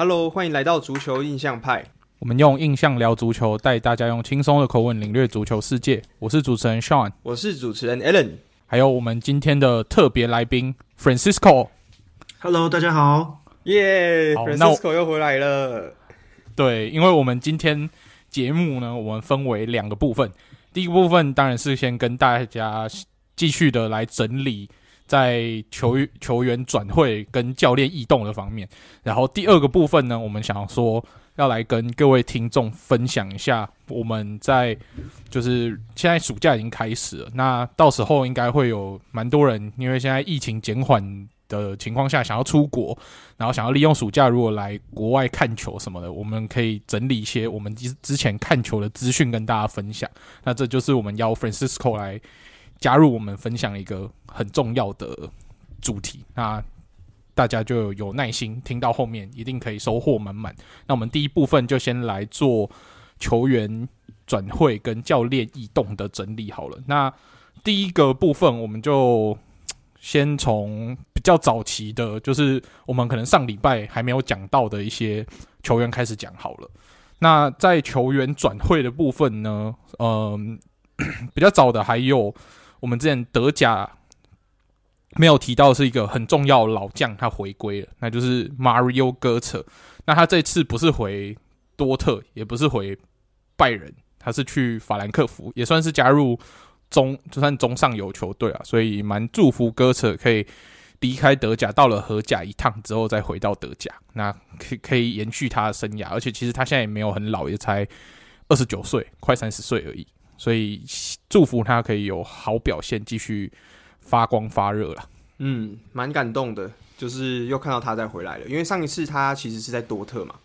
Hello，欢迎来到足球印象派。我们用印象聊足球，带大家用轻松的口吻领略足球世界。我是主持人 Sean，我是主持人 Allen，还有我们今天的特别来宾 Francisco。Hello，大家好，耶、yeah，Francisco 又回来了。对，因为我们今天节目呢，我们分为两个部分。第一个部分当然是先跟大家继续的来整理。在球球员转会跟教练异动的方面，然后第二个部分呢，我们想要说要来跟各位听众分享一下，我们在就是现在暑假已经开始了，那到时候应该会有蛮多人，因为现在疫情减缓的情况下，想要出国，然后想要利用暑假如果来国外看球什么的，我们可以整理一些我们之之前看球的资讯跟大家分享。那这就是我们邀 Francisco 来。加入我们分享一个很重要的主题，那大家就有耐心听到后面，一定可以收获满满。那我们第一部分就先来做球员转会跟教练异动的整理好了。那第一个部分，我们就先从比较早期的，就是我们可能上礼拜还没有讲到的一些球员开始讲好了。那在球员转会的部分呢，嗯，比较早的还有。我们之前德甲没有提到是一个很重要的老将，他回归了，那就是 Mario Götze。那他这次不是回多特，也不是回拜仁，他是去法兰克福，也算是加入中，就算中上游球队啊。所以蛮祝福 Götze 可以离开德甲，到了荷甲一趟之后再回到德甲，那可以可以延续他的生涯。而且其实他现在也没有很老，也才二十九岁，快三十岁而已。所以祝福他可以有好表现，继续发光发热了。嗯，蛮感动的，就是又看到他再回来了。因为上一次他其实是在多特嘛，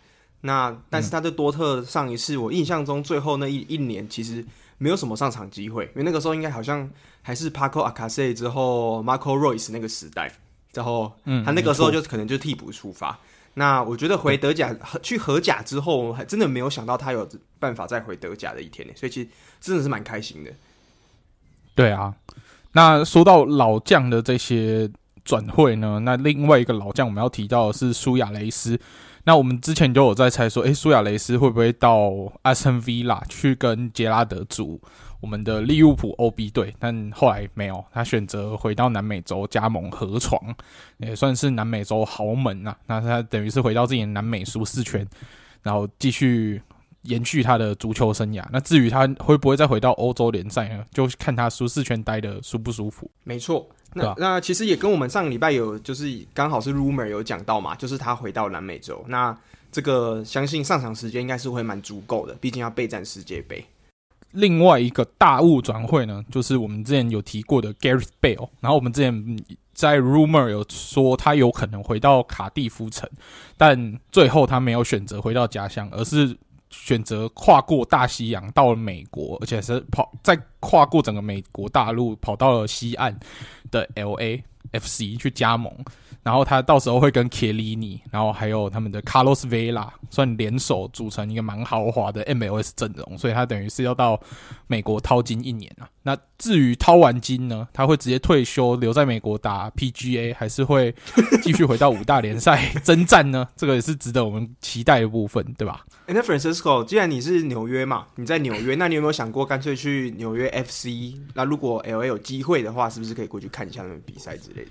那但是他在多特上一次我印象中最后那一一年其实没有什么上场机会，因为那个时候应该好像还是 Paco Alcacer 之后 Marco Reus 那个时代，然后他那个时候就可能就替补出发。那我觉得回德甲去荷甲之后，还真的没有想到他有办法再回德甲的一天呢，所以其实真的是蛮开心的。对啊，那说到老将的这些转会呢，那另外一个老将我们要提到的是苏亚雷斯。那我们之前就有在猜说，诶，苏亚雷斯会不会到阿斯顿维拉去跟杰拉德组？我们的利物浦 OB 队，但后来没有，他选择回到南美洲加盟河床，也算是南美洲豪门啊。那他等于是回到自己的南美舒适圈，然后继续延续他的足球生涯。那至于他会不会再回到欧洲联赛呢？就看他舒适圈待的舒不舒服。没错，那、啊、那其实也跟我们上个礼拜有就是刚好是 rumor 有讲到嘛，就是他回到南美洲。那这个相信上场时间应该是会蛮足够的，毕竟要备战世界杯。另外一个大物转会呢，就是我们之前有提过的 Gareth Bale，然后我们之前在 rumor 有说他有可能回到卡蒂夫城，但最后他没有选择回到家乡，而是选择跨过大西洋到了美国，而且是跑再跨过整个美国大陆跑到了西岸的 LAFC 去加盟。然后他到时候会跟凯利尼，然后还有他们的卡洛斯维拉，算联手组成一个蛮豪华的 MLS 阵容，所以他等于是要到美国淘金一年啊。那至于掏完金呢，他会直接退休留在美国打 PGA，还是会继续回到五大联赛征战呢？这个也是值得我们期待的部分，对吧？那 Francisco，既然你是纽约嘛，你在纽约，那你有没有想过干脆去纽约 FC？那如果 LA 有机会的话，是不是可以过去看一下他们比赛之类的？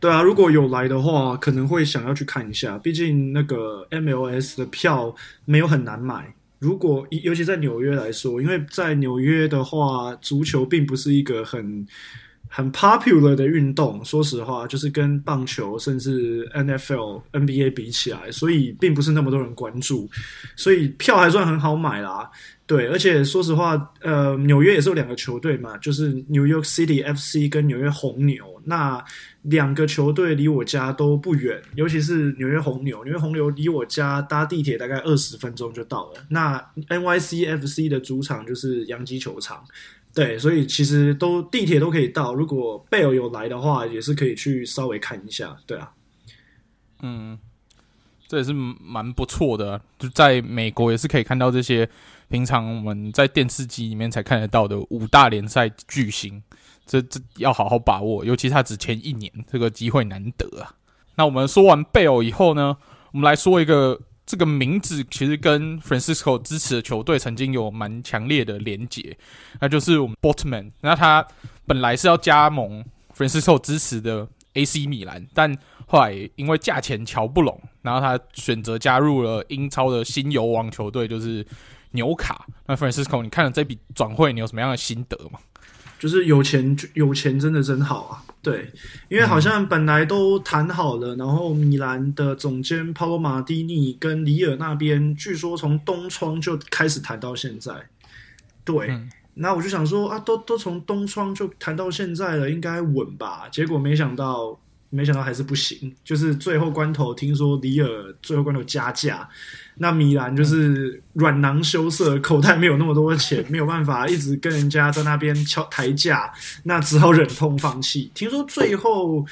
对啊，如果有来的话，可能会想要去看一下。毕竟那个 MLS 的票没有很难买。如果尤其在纽约来说，因为在纽约的话，足球并不是一个很很 popular 的运动。说实话，就是跟棒球甚至 NFL、NBA 比起来，所以并不是那么多人关注。所以票还算很好买啦。对，而且说实话，呃，纽约也是有两个球队嘛，就是 New York City FC 跟纽约红牛。那两个球队离我家都不远，尤其是纽约红牛。纽约红牛离我家搭地铁大概二十分钟就到了。那 NYCFC 的主场就是洋基球场，对，所以其实都地铁都可以到。如果贝尔有来的话，也是可以去稍微看一下，对啊。嗯，这也是蛮不错的，就在美国也是可以看到这些。平常我们在电视机里面才看得到的五大联赛巨星，这这要好好把握，尤其他只签一年，这个机会难得啊。那我们说完贝尔以后呢，我们来说一个这个名字，其实跟 Francisco 支持的球队曾经有蛮强烈的连结，那就是我们 Boltman。那他本来是要加盟 Francisco 支持的 AC 米兰，但后来因为价钱瞧不拢，然后他选择加入了英超的新游王球队，就是纽卡。那 Francisco，你看了这笔转会，你有什么样的心得吗？就是有钱，有钱真的真好啊！对，因为好像本来都谈好了，然后米兰的总监帕罗马蒂尼跟里尔那边，据说从东窗就开始谈到现在。对，那我就想说啊，都都从东窗就谈到现在了，应该稳吧？结果没想到，没想到还是不行，就是最后关头听说里尔最后关头加价。那米兰就是软囊羞涩，口袋没有那么多钱，没有办法一直跟人家在那边敲抬价，那只好忍痛放弃。听说最后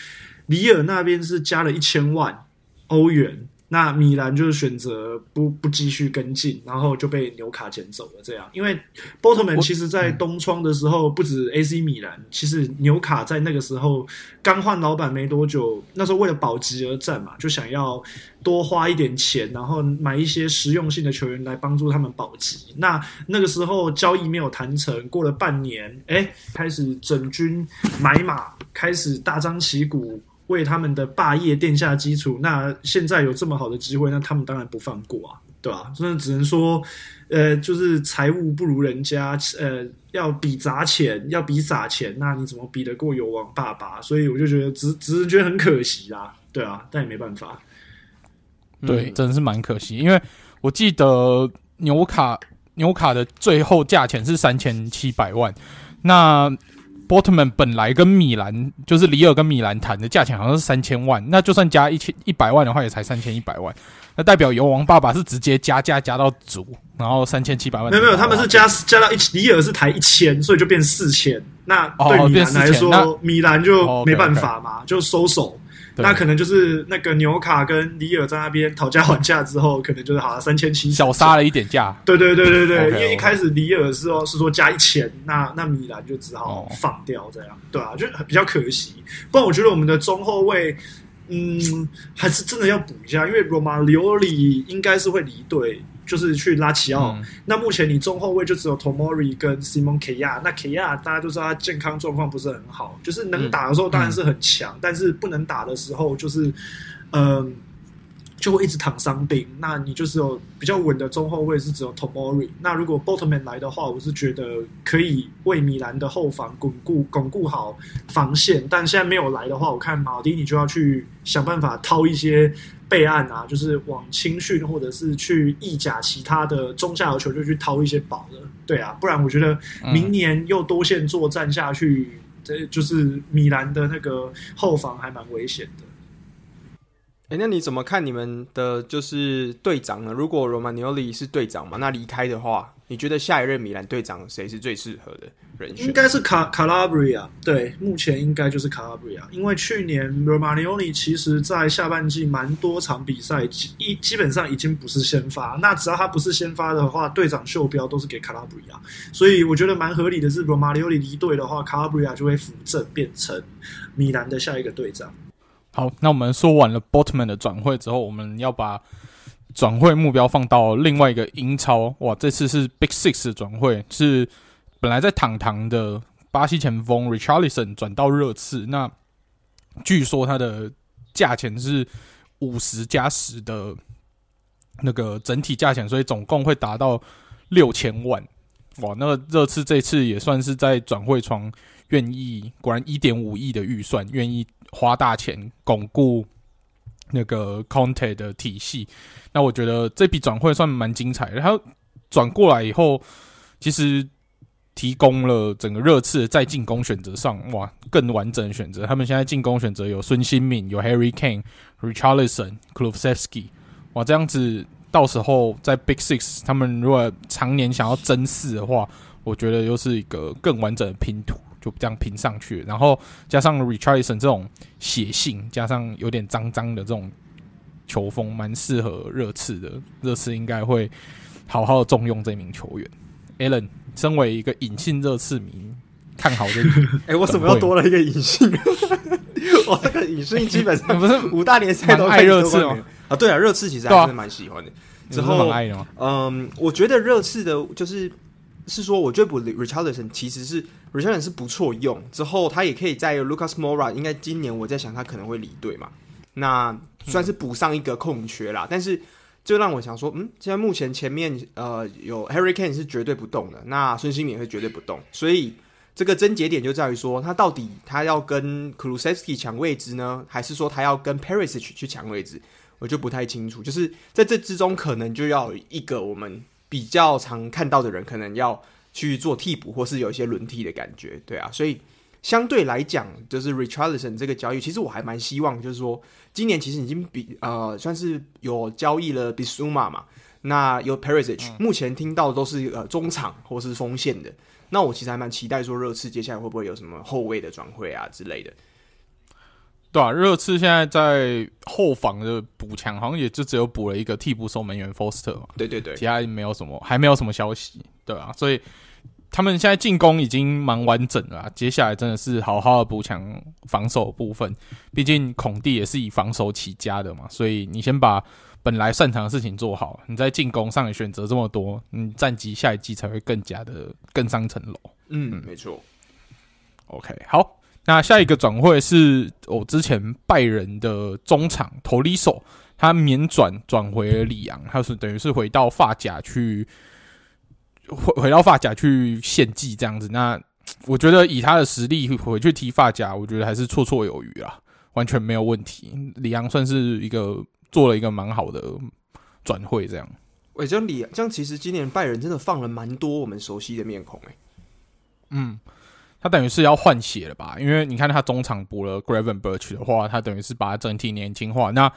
里尔那边是加了一千万欧元。那米兰就是选择不不继续跟进，然后就被纽卡捡走了。这样，因为波特曼其实在东窗的时候，不止 AC 米兰，其实纽卡在那个时候刚换老板没多久，那时候为了保级而战嘛，就想要多花一点钱，然后买一些实用性的球员来帮助他们保级。那那个时候交易没有谈成，过了半年，哎，开始整军买马，开始大张旗鼓。为他们的霸业奠下基础，那现在有这么好的机会，那他们当然不放过啊，对吧？真的只能说，呃，就是财务不如人家，呃，要比砸钱，要比撒钱，那你怎么比得过油王爸爸？所以我就觉得只只是觉得很可惜啦，对啊，但也没办法。对，真的是蛮可惜，因为我记得纽卡纽卡的最后价钱是三千七百万，那。波特曼本来跟米兰就是里尔跟米兰谈的价钱好像是三千万，那就算加一千一百万的话，也才三千一百万。那代表油王爸爸是直接加价加到足，然后三千七百万。没有没有，他们是加加到一里尔是抬一千，所以就变四千。那对米兰来说，哦、米兰就没办法嘛，哦、okay, okay 就收手。那可能就是那个纽卡跟里尔在那边讨价还价之后，可能就是好像 三千七小杀了一点价。对对对对对，因为一开始里尔是哦是说加一千，那那米兰就只好放掉这样，对啊，就比较可惜。不然我觉得我们的中后卫，嗯，还是真的要补一下，因为罗马里奥里应该是会离队。就是去拉齐奥，嗯、那目前你中后卫就只有 Tomori 跟 Simon Kjær，那 Kaya 大家都知道他健康状况不是很好，就是能打的时候当然是很强，嗯、但是不能打的时候就是，嗯、呃。就会一直躺伤兵，那你就是有比较稳的中后卫是只有 Tomori。那如果 Botman 来的话，我是觉得可以为米兰的后防巩固巩固好防线。但现在没有来的话，我看马丁尼就要去想办法掏一些备案啊，就是往青训或者是去意甲其他的中下游球队去掏一些宝的。对啊，不然我觉得明年又多线作战下去，这、嗯、就是米兰的那个后防还蛮危险的。哎，那你怎么看你们的就是队长呢？如果罗马尼奥里是队长嘛，那离开的话，你觉得下一任米兰队长谁是最适合的人选？应该是卡卡拉布里亚，对，目前应该就是卡拉布里亚，因为去年罗马尼奥里其实在下半季蛮多场比赛一基本上已经不是先发，那只要他不是先发的话，队长袖标都是给卡拉布里亚，所以我觉得蛮合理的是，罗马尼奥里离队的话，卡拉布里亚就会扶正变成米兰的下一个队长。好，那我们说完了 Botman 的转会之后，我们要把转会目标放到另外一个英超。哇，这次是 Big Six 的转会，是本来在堂堂的巴西前锋 Richarlison 转到热刺。那据说他的价钱是五十加十的那个整体价钱，所以总共会达到六千万。哇，那热刺这次也算是在转会窗愿意，果然一点五亿的预算愿意。花大钱巩固那个 Conte 的体系，那我觉得这笔转会算蛮精彩的。他转过来以后，其实提供了整个热刺在进攻选择上哇更完整的选择。他们现在进攻选择有孙兴慜、有 Harry Kane、Richarlison、Kulusevski，哇，这样子到时候在 Big Six 他们如果常年想要争四的话，我觉得又是一个更完整的拼图。就这样拼上去，然后加上 Richarlison 这种血性，加上有点脏脏的这种球风，蛮适合热刺的。热刺应该会好好重用这名球员。Allen，身为一个隐性热刺迷，看好这。哎、欸，我怎么又多了一个隐性？我这个隐性基本上 不是五大联赛都爱热刺吗？啊，对啊，热刺其实还是蛮喜欢的。之后蛮爱的吗？嗯，我觉得热刺的就是是说，我觉得 Richarlison 其实是 Richarlison 是不错用。之后他也可以在 Lucas Moura，应该今年我在想他可能会离队嘛，那算是补上一个空缺啦。嗯、但是就让我想说，嗯，现在目前前面呃有 Harry Kane 是绝对不动的，那孙兴也会绝对不动，所以这个症结点就在于说，他到底他要跟 Kulusevski 抢位置呢，还是说他要跟 Perisic 去抢位置？我就不太清楚，就是在这之中，可能就要一个我们比较常看到的人，可能要去做替补，或是有一些轮替的感觉，对啊。所以相对来讲，就是 Richarlison 这个交易，其实我还蛮希望，就是说今年其实已经比呃算是有交易了 Bissouma 嘛，那有 Perisic，目前听到的都是呃中场或是锋线的。那我其实还蛮期待说热刺接下来会不会有什么后卫的转会啊之类的。对啊，热刺现在在后防的补强，好像也就只有补了一个替补守门员 Foster 嘛。对对对，其他没有什么，还没有什么消息。对啊，所以他们现在进攻已经蛮完整了，接下来真的是好好的补强防守部分。毕竟孔蒂也是以防守起家的嘛，所以你先把本来擅长的事情做好，你在进攻上也选择这么多，你战绩下一季才会更加的更上层楼。嗯，嗯，没错。OK，好。那下一个转会是我之前拜仁的中场托里手，他免转转回了里昂，他是等于是回到法甲去回回到法甲去献祭这样子。那我觉得以他的实力回去踢法甲，我觉得还是绰绰有余啊，完全没有问题。里昂算是一个做了一个蛮好的转会，这样。喂，这样里这样其实今年拜仁真的放了蛮多我们熟悉的面孔哎、欸。嗯。他等于是要换血了吧？因为你看他中场补了 Gravenberch 的话，他等于是把他整体年轻化。那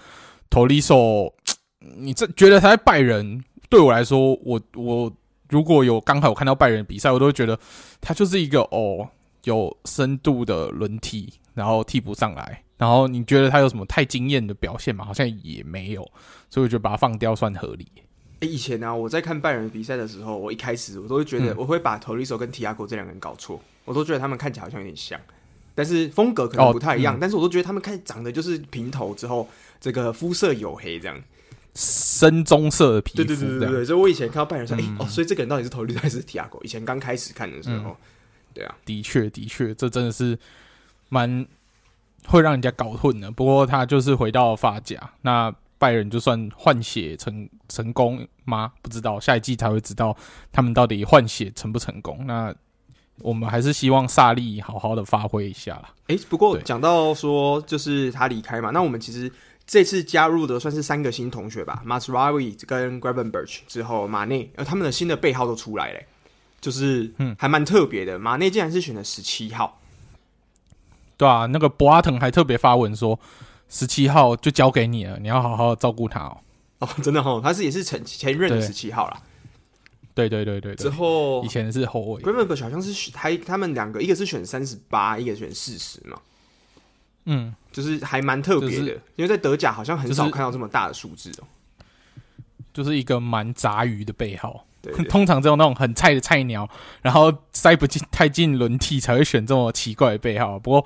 Toliso，你这觉得他在拜仁对我来说，我我如果有刚好有看到拜仁比赛，我都会觉得他就是一个哦有深度的轮替，然后替补上来。然后你觉得他有什么太惊艳的表现吗？好像也没有，所以我觉得把他放掉算合理。诶，以前呢、啊，我在看拜仁比赛的时候，我一开始我都会觉得我会把 Tolisso 跟 Thiago 这两个人搞错。我都觉得他们看起来好像有点像，但是风格可能不太一样。哦嗯、但是我都觉得他们看长得就是平头之后，这个肤色黝黑这样，深棕色的皮肤。对对对对对。所以我以前看到拜仁说，哎、嗯欸、哦，所以这个人到底是托利索还是提亚狗？以前刚开始看的时候，嗯、对啊，的确的确，这真的是蛮会让人家搞混的。不过他就是回到发夹，那拜仁就算换血成成功吗？不知道，下一季才会知道他们到底换血成不成功。那。我们还是希望萨利好好的发挥一下啦。诶，不过讲到说就是他离开嘛，那我们其实这次加入的算是三个新同学吧，Mazraoui 跟 Gravenberch 之后，马内，呃，他们的新的背号都出来了，就是嗯，还蛮特别的。嗯、马内竟然是选了十七号，对啊，那个博阿滕还特别发文说，十七号就交给你了，你要好好照顾他哦。哦，真的哦，他是也是前前任的十七号啦。对对对对，之后以前是后卫，Gravenberch 好像是选还他们两个，一个是选三十八，一个选四十嘛。嗯，就是还蛮特别的，就是、因为在德甲好像很少看到这么大的数字哦、喔。就是一个蛮杂鱼的背号，对对对，通常只有那种很菜的菜鸟，然后塞不进太进轮替才会选这么奇怪的背号。不过。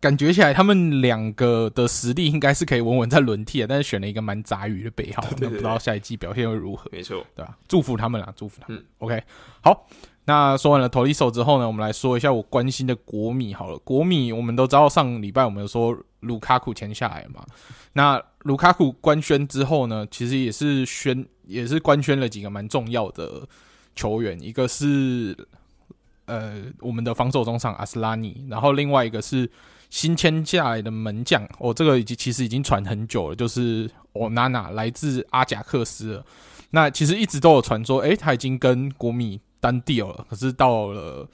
感觉起来，他们两个的实力应该是可以稳稳在轮替的，但是选了一个蛮杂鱼的背号，那不知道下一季表现会如何。没错，对吧？祝福他们啦，祝福他们。嗯，OK，好。那说完了托利索之后呢，我们来说一下我关心的国米好了。国米我们都知道，上礼拜我们有说卢卡库签下来嘛。那卢卡库官宣之后呢，其实也是宣，也是官宣了几个蛮重要的球员，一个是呃我们的防守中场阿斯拉尼，然后另外一个是。新签下来的门将，哦，这个已经其实已经传很久了，就是哦娜娜来自阿贾克斯了。那其实一直都有传说，诶，他已经跟国米单 deal 了，可是到了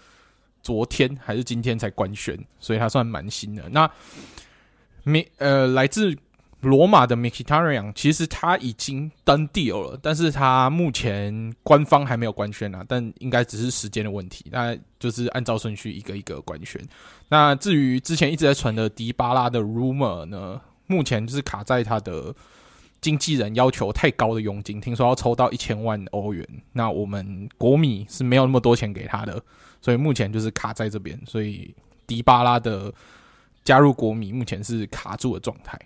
昨天还是今天才官宣，所以他算蛮新的。那没呃，来自。罗马的 Mkhitaryan 其实他已经 done deal 了，但是他目前官方还没有官宣啊，但应该只是时间的问题。那就是按照顺序一个一个官宣。那至于之前一直在传的迪巴拉的 rumor 呢，目前就是卡在他的经纪人要求太高的佣金，听说要抽到一千万欧元。那我们国米是没有那么多钱给他的，所以目前就是卡在这边。所以迪巴拉的加入国米目前是卡住的状态。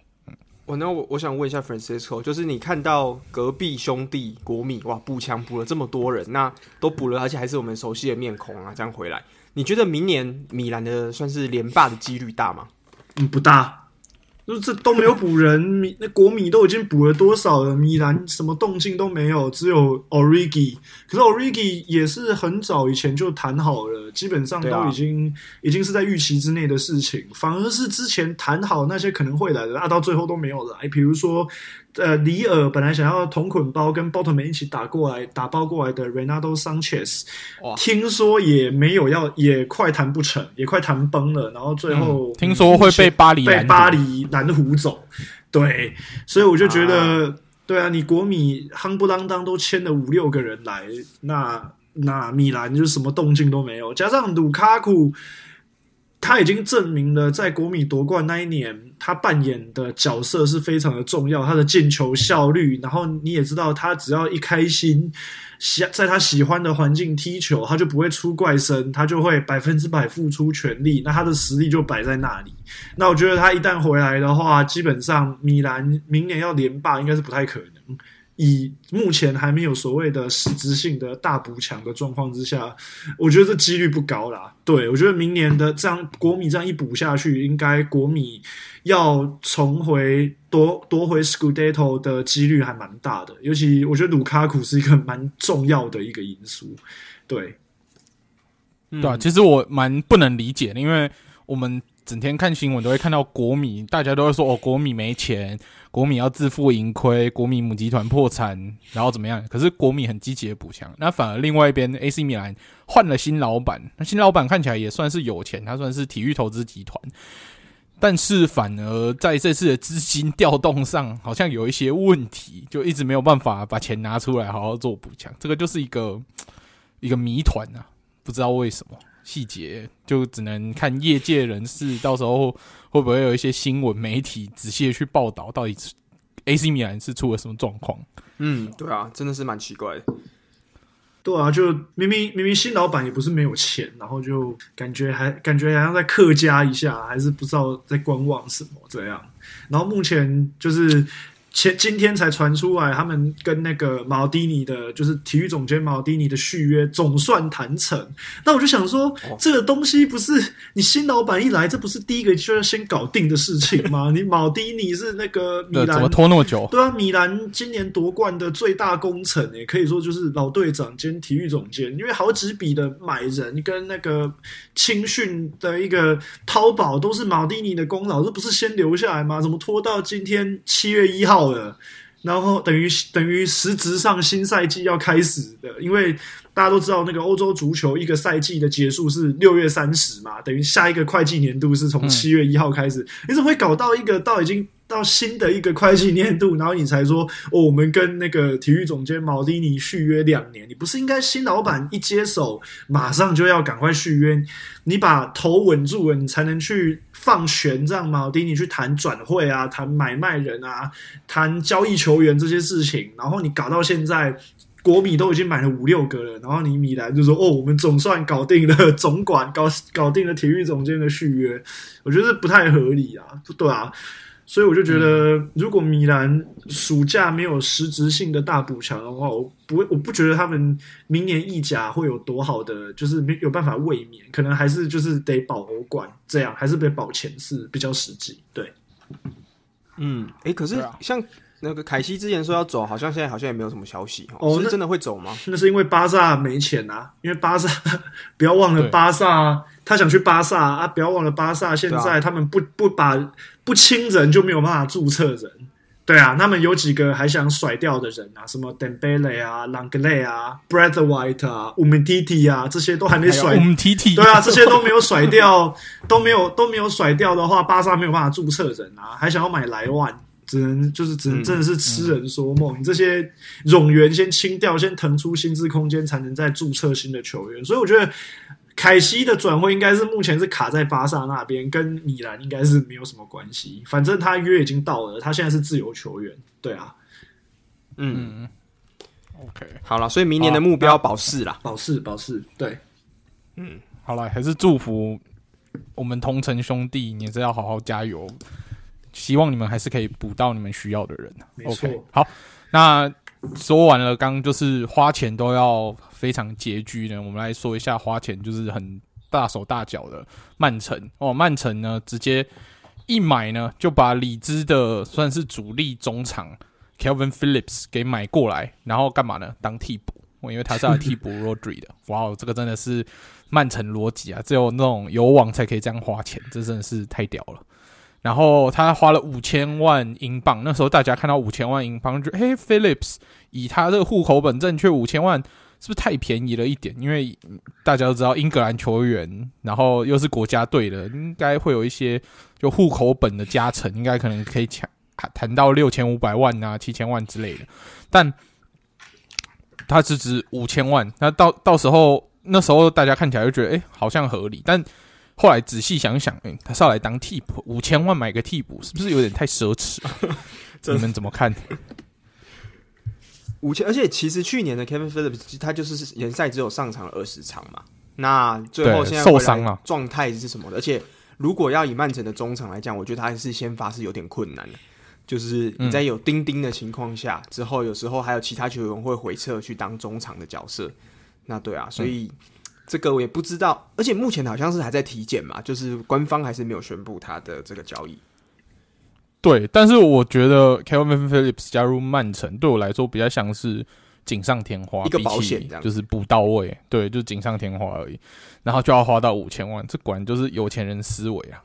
我那我我想问一下 Francisco，就是你看到隔壁兄弟国米哇补强补了这么多人，那都补了，而且还是我们熟悉的面孔啊，这样回来，你觉得明年米兰的算是连霸的几率大吗？嗯，不大。就是这都没有补人，米那国米都已经补了多少了？米兰什么动静都没有，只有 Origi。可是 Origi 也是很早以前就谈好了，基本上都已经、啊、已经是在预期之内的事情。反而是之前谈好那些可能会来的，啊，到最后都没有来。比如说。呃，里尔本来想要同捆包跟包头们一起打过来打包过来的 Renato Sanchez，听说也没有要，也快谈不成，也快谈崩了。然后最后、嗯、听说会被巴黎被巴黎拦湖走，对，所以我就觉得，啊对啊，你国米夯不啷当都签了五六个人来，那那米兰就什么动静都没有，加上卢卡库。他已经证明了，在国米夺冠那一年，他扮演的角色是非常的重要。他的进球效率，然后你也知道，他只要一开心，喜在他喜欢的环境踢球，他就不会出怪声，他就会百分之百付出全力。那他的实力就摆在那里。那我觉得他一旦回来的话，基本上米兰明年要连霸应该是不太可能。以目前还没有所谓的实质性的大补强的状况之下，我觉得这几率不高啦。对，我觉得明年的这样国米这样一补下去，应该国米要重回夺夺回 Scudetto 的几率还蛮大的。尤其我觉得卢卡库是一个蛮重要的一个因素。对，对啊，其实我蛮不能理解，因为我们整天看新闻都会看到国米，大家都会说哦，国米没钱。国米要自负盈亏，国米母集团破产，然后怎么样？可是国米很积极的补强，那反而另外一边 AC 米兰换了新老板，那新老板看起来也算是有钱，他算是体育投资集团，但是反而在这次的资金调动上好像有一些问题，就一直没有办法把钱拿出来好好做补强，这个就是一个一个谜团啊，不知道为什么。细节就只能看业界人士到时候会不会有一些新闻媒体仔细的去报道，到底 AC 米兰是出了什么状况？嗯，对啊，真的是蛮奇怪的。对啊，就明明明明新老板也不是没有钱，然后就感觉还感觉好像在客家一下，还是不知道在观望什么这样。然后目前就是。前今天才传出来，他们跟那个毛蒂尼的，就是体育总监毛蒂尼的续约总算谈成。那我就想说，哦、这个东西不是你新老板一来，这不是第一个就要先搞定的事情吗？你毛蒂尼是那个米兰，怎么拖那么久？对啊，米兰今年夺冠的最大功臣，也可以说就是老队长兼体育总监，因为好几笔的买人跟那个青训的一个淘宝都是毛蒂尼的功劳，这不是先留下来吗？怎么拖到今天七月一号？了，然后等于等于实质上新赛季要开始的，因为大家都知道那个欧洲足球一个赛季的结束是六月三十嘛，等于下一个会计年度是从七月一号开始，嗯、你怎么会搞到一个到已经到新的一个会计年度，然后你才说哦，我们跟那个体育总监毛蒂尼续约两年？你不是应该新老板一接手，马上就要赶快续约？你把头稳住了，你才能去放权，让毛蒂尼去谈转会啊，谈买卖人啊，谈交易球员这些事情。然后你搞到现在，国米都已经买了五六个了，然后你米兰就说哦，我们总算搞定了总管，搞搞定了体育总监的续约，我觉得不太合理啊，对啊。所以我就觉得，如果米兰暑假没有实质性的大补强的话，我不会，我不觉得他们明年意甲会有多好的，就是没有办法卫冕，可能还是就是得保欧冠这样，还是得保前四比较实际。对，嗯，哎、欸，可是像那个凯西之前说要走，好像现在好像也没有什么消息哦，是真的会走吗？那，那是因为巴萨没钱啊，因为巴萨 不要忘了巴萨。他想去巴萨啊！不要忘了，巴萨现在他们不不把不亲人就没有办法注册人。对啊，他们有几个还想甩掉的人啊，什么 Dembele 啊、Langley 啊、Braithwaite 啊、Umtiti 啊，这些都还没甩。Umtiti 对啊，这些都没有甩掉，都没有都没有甩掉的话，巴萨没有办法注册人啊，还想要买莱万，只能就是只能真的是痴人说梦。你、这些冗员先清掉，先腾出薪资空间，才能再注册新的球员。所以我觉得。凯西的转会应该是目前是卡在巴萨那边，跟米兰应该是没有什么关系。反正他约已经到了，他现在是自由球员。对啊，嗯，OK，好了，所以明年的目标保四啦，保四，保四。对，嗯，好了，还是祝福我们同城兄弟，你也是要好好加油。希望你们还是可以补到你们需要的人。OK，好，那说完了，刚刚就是花钱都要非常拮据呢。我们来说一下花钱就是很大手大脚的曼城哦。曼城呢，直接一买呢就把里兹的算是主力中场 Kelvin Phillips 给买过来，然后干嘛呢？当替补。我因为他是要替补 Rodri 的，哇哦，这个真的是曼城逻辑啊！只有那种有网才可以这样花钱，这真的是太屌了。然后他花了五千万英镑，那时候大家看到五千万英镑，就嘿，Phillips 以他这个户口本正确五千万，是不是太便宜了一点？因为大家都知道英格兰球员，然后又是国家队的，应该会有一些就户口本的加成，应该可能可以抢谈到六千五百万啊、七千万之类的，但。他只值五千万，那到到时候那时候大家看起来就觉得，哎、好像合理。但后来仔细想想，哎、欸，他是要来当替补，五千万买个替补，是不是有点太奢侈？你们怎么看？五千，而且其实去年的 Kevin Phillips 他就是联赛只有上场了二十场嘛，那最后现在受伤了，状态是什么的？而且如果要以曼城的中场来讲，我觉得他还是先发是有点困难的。就是你在有钉钉的情况下、嗯，之后有时候还有其他球员会回撤去当中场的角色，那对啊，所以这个我也不知道，而且目前好像是还在体检嘛，就是官方还是没有宣布他的这个交易。对，但是我觉得 Calvin Phillips 加入曼城对我来说比较像是锦上添花，一个保险，就是补到位，对，就是锦上添花而已，然后就要花到五千万，这果然就是有钱人思维啊，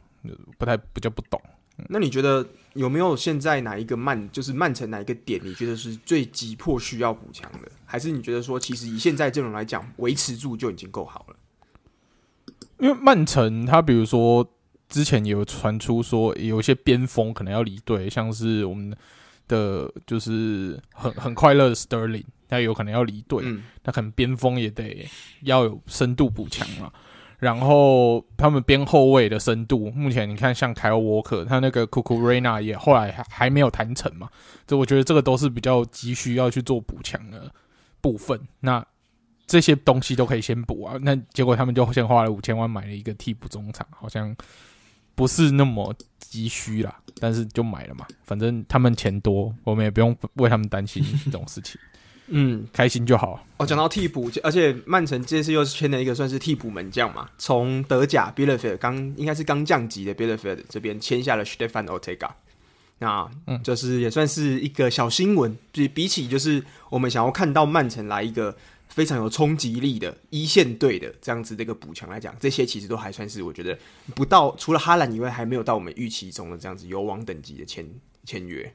不太比较不懂。那你觉得有没有现在哪一个曼就是曼城哪一个点你觉得是最急迫需要补强的？还是你觉得说其实以现在阵容来讲维持住就已经够好了？因为曼城他比如说之前有传出说有一些边锋可能要离队，像是我们的就是很很快乐的 Sterling，他有可能要离队，那、嗯、可能边锋也得要有深度补强嘛。然后他们边后卫的深度，目前你看像凯尔沃克，他那个库库瑞纳也后来还还没有谈成嘛，这我觉得这个都是比较急需要去做补强的部分。那这些东西都可以先补啊，那结果他们就先花了五千万买了一个替补中场，好像不是那么急需啦，但是就买了嘛，反正他们钱多，我们也不用为他们担心这种事情。嗯，开心就好。哦，讲到替补，而且曼城这次又是签了一个算是替补门将嘛，从德甲 Bielefeld 刚应该是刚降级的 Bielefeld 这边签下了 Stefan Ortega，那嗯，就是也算是一个小新闻。比比起就是我们想要看到曼城来一个非常有冲击力的一线队的这样子的一个补强来讲，这些其实都还算是我觉得不到，除了哈兰以外，还没有到我们预期中的这样子有王等级的签签约。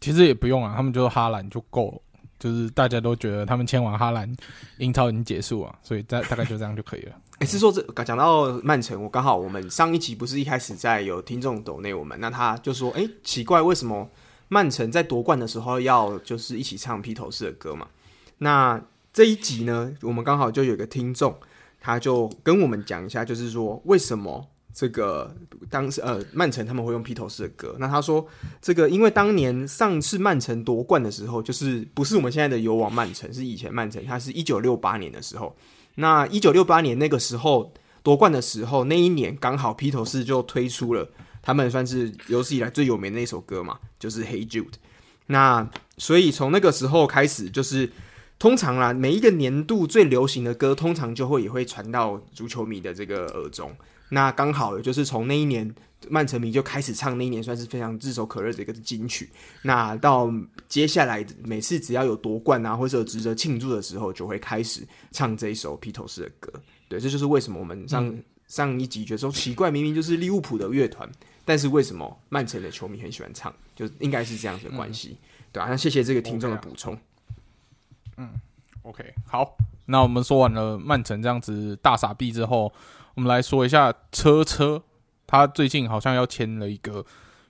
其实也不用啊，他们就是哈兰就够了。就是大家都觉得他们签完哈兰，英超已经结束了，所以大大概就这样就可以了。哎、是说这讲到曼城，我刚好我们上一集不是一开始在有听众抖内我们，那他就说，哎、奇怪，为什么曼城在夺冠的时候要就是一起唱披头士的歌嘛？那这一集呢，我们刚好就有个听众，他就跟我们讲一下，就是说为什么。这个当时呃，曼城他们会用披头士的歌。那他说，这个因为当年上次曼城夺冠的时候，就是不是我们现在的油王曼城，是以前曼城，他是一九六八年的时候。那一九六八年那个时候夺冠的时候，那一年刚好披头士就推出了他们算是有史以来最有名的一首歌嘛，就是《Hey Jude》。那所以从那个时候开始，就是通常啦，每一个年度最流行的歌，通常就会也会传到足球迷的这个耳中。那刚好也就是从那一年，曼城迷就开始唱那一年算是非常炙手可热的一个金曲。那到接下来每次只要有夺冠啊，或者有值得庆祝的时候，就会开始唱这一首披头士的歌。对，这就是为什么我们上、嗯、上一集觉得说奇怪，明明就是利物浦的乐团，但是为什么曼城的球迷很喜欢唱？就应该是这样子的关系、嗯，对啊，那谢谢这个听众的补充。嗯，OK，好，那我们说完了曼城这样子大傻逼之后。我们来说一下车车，他最近好像要签了一个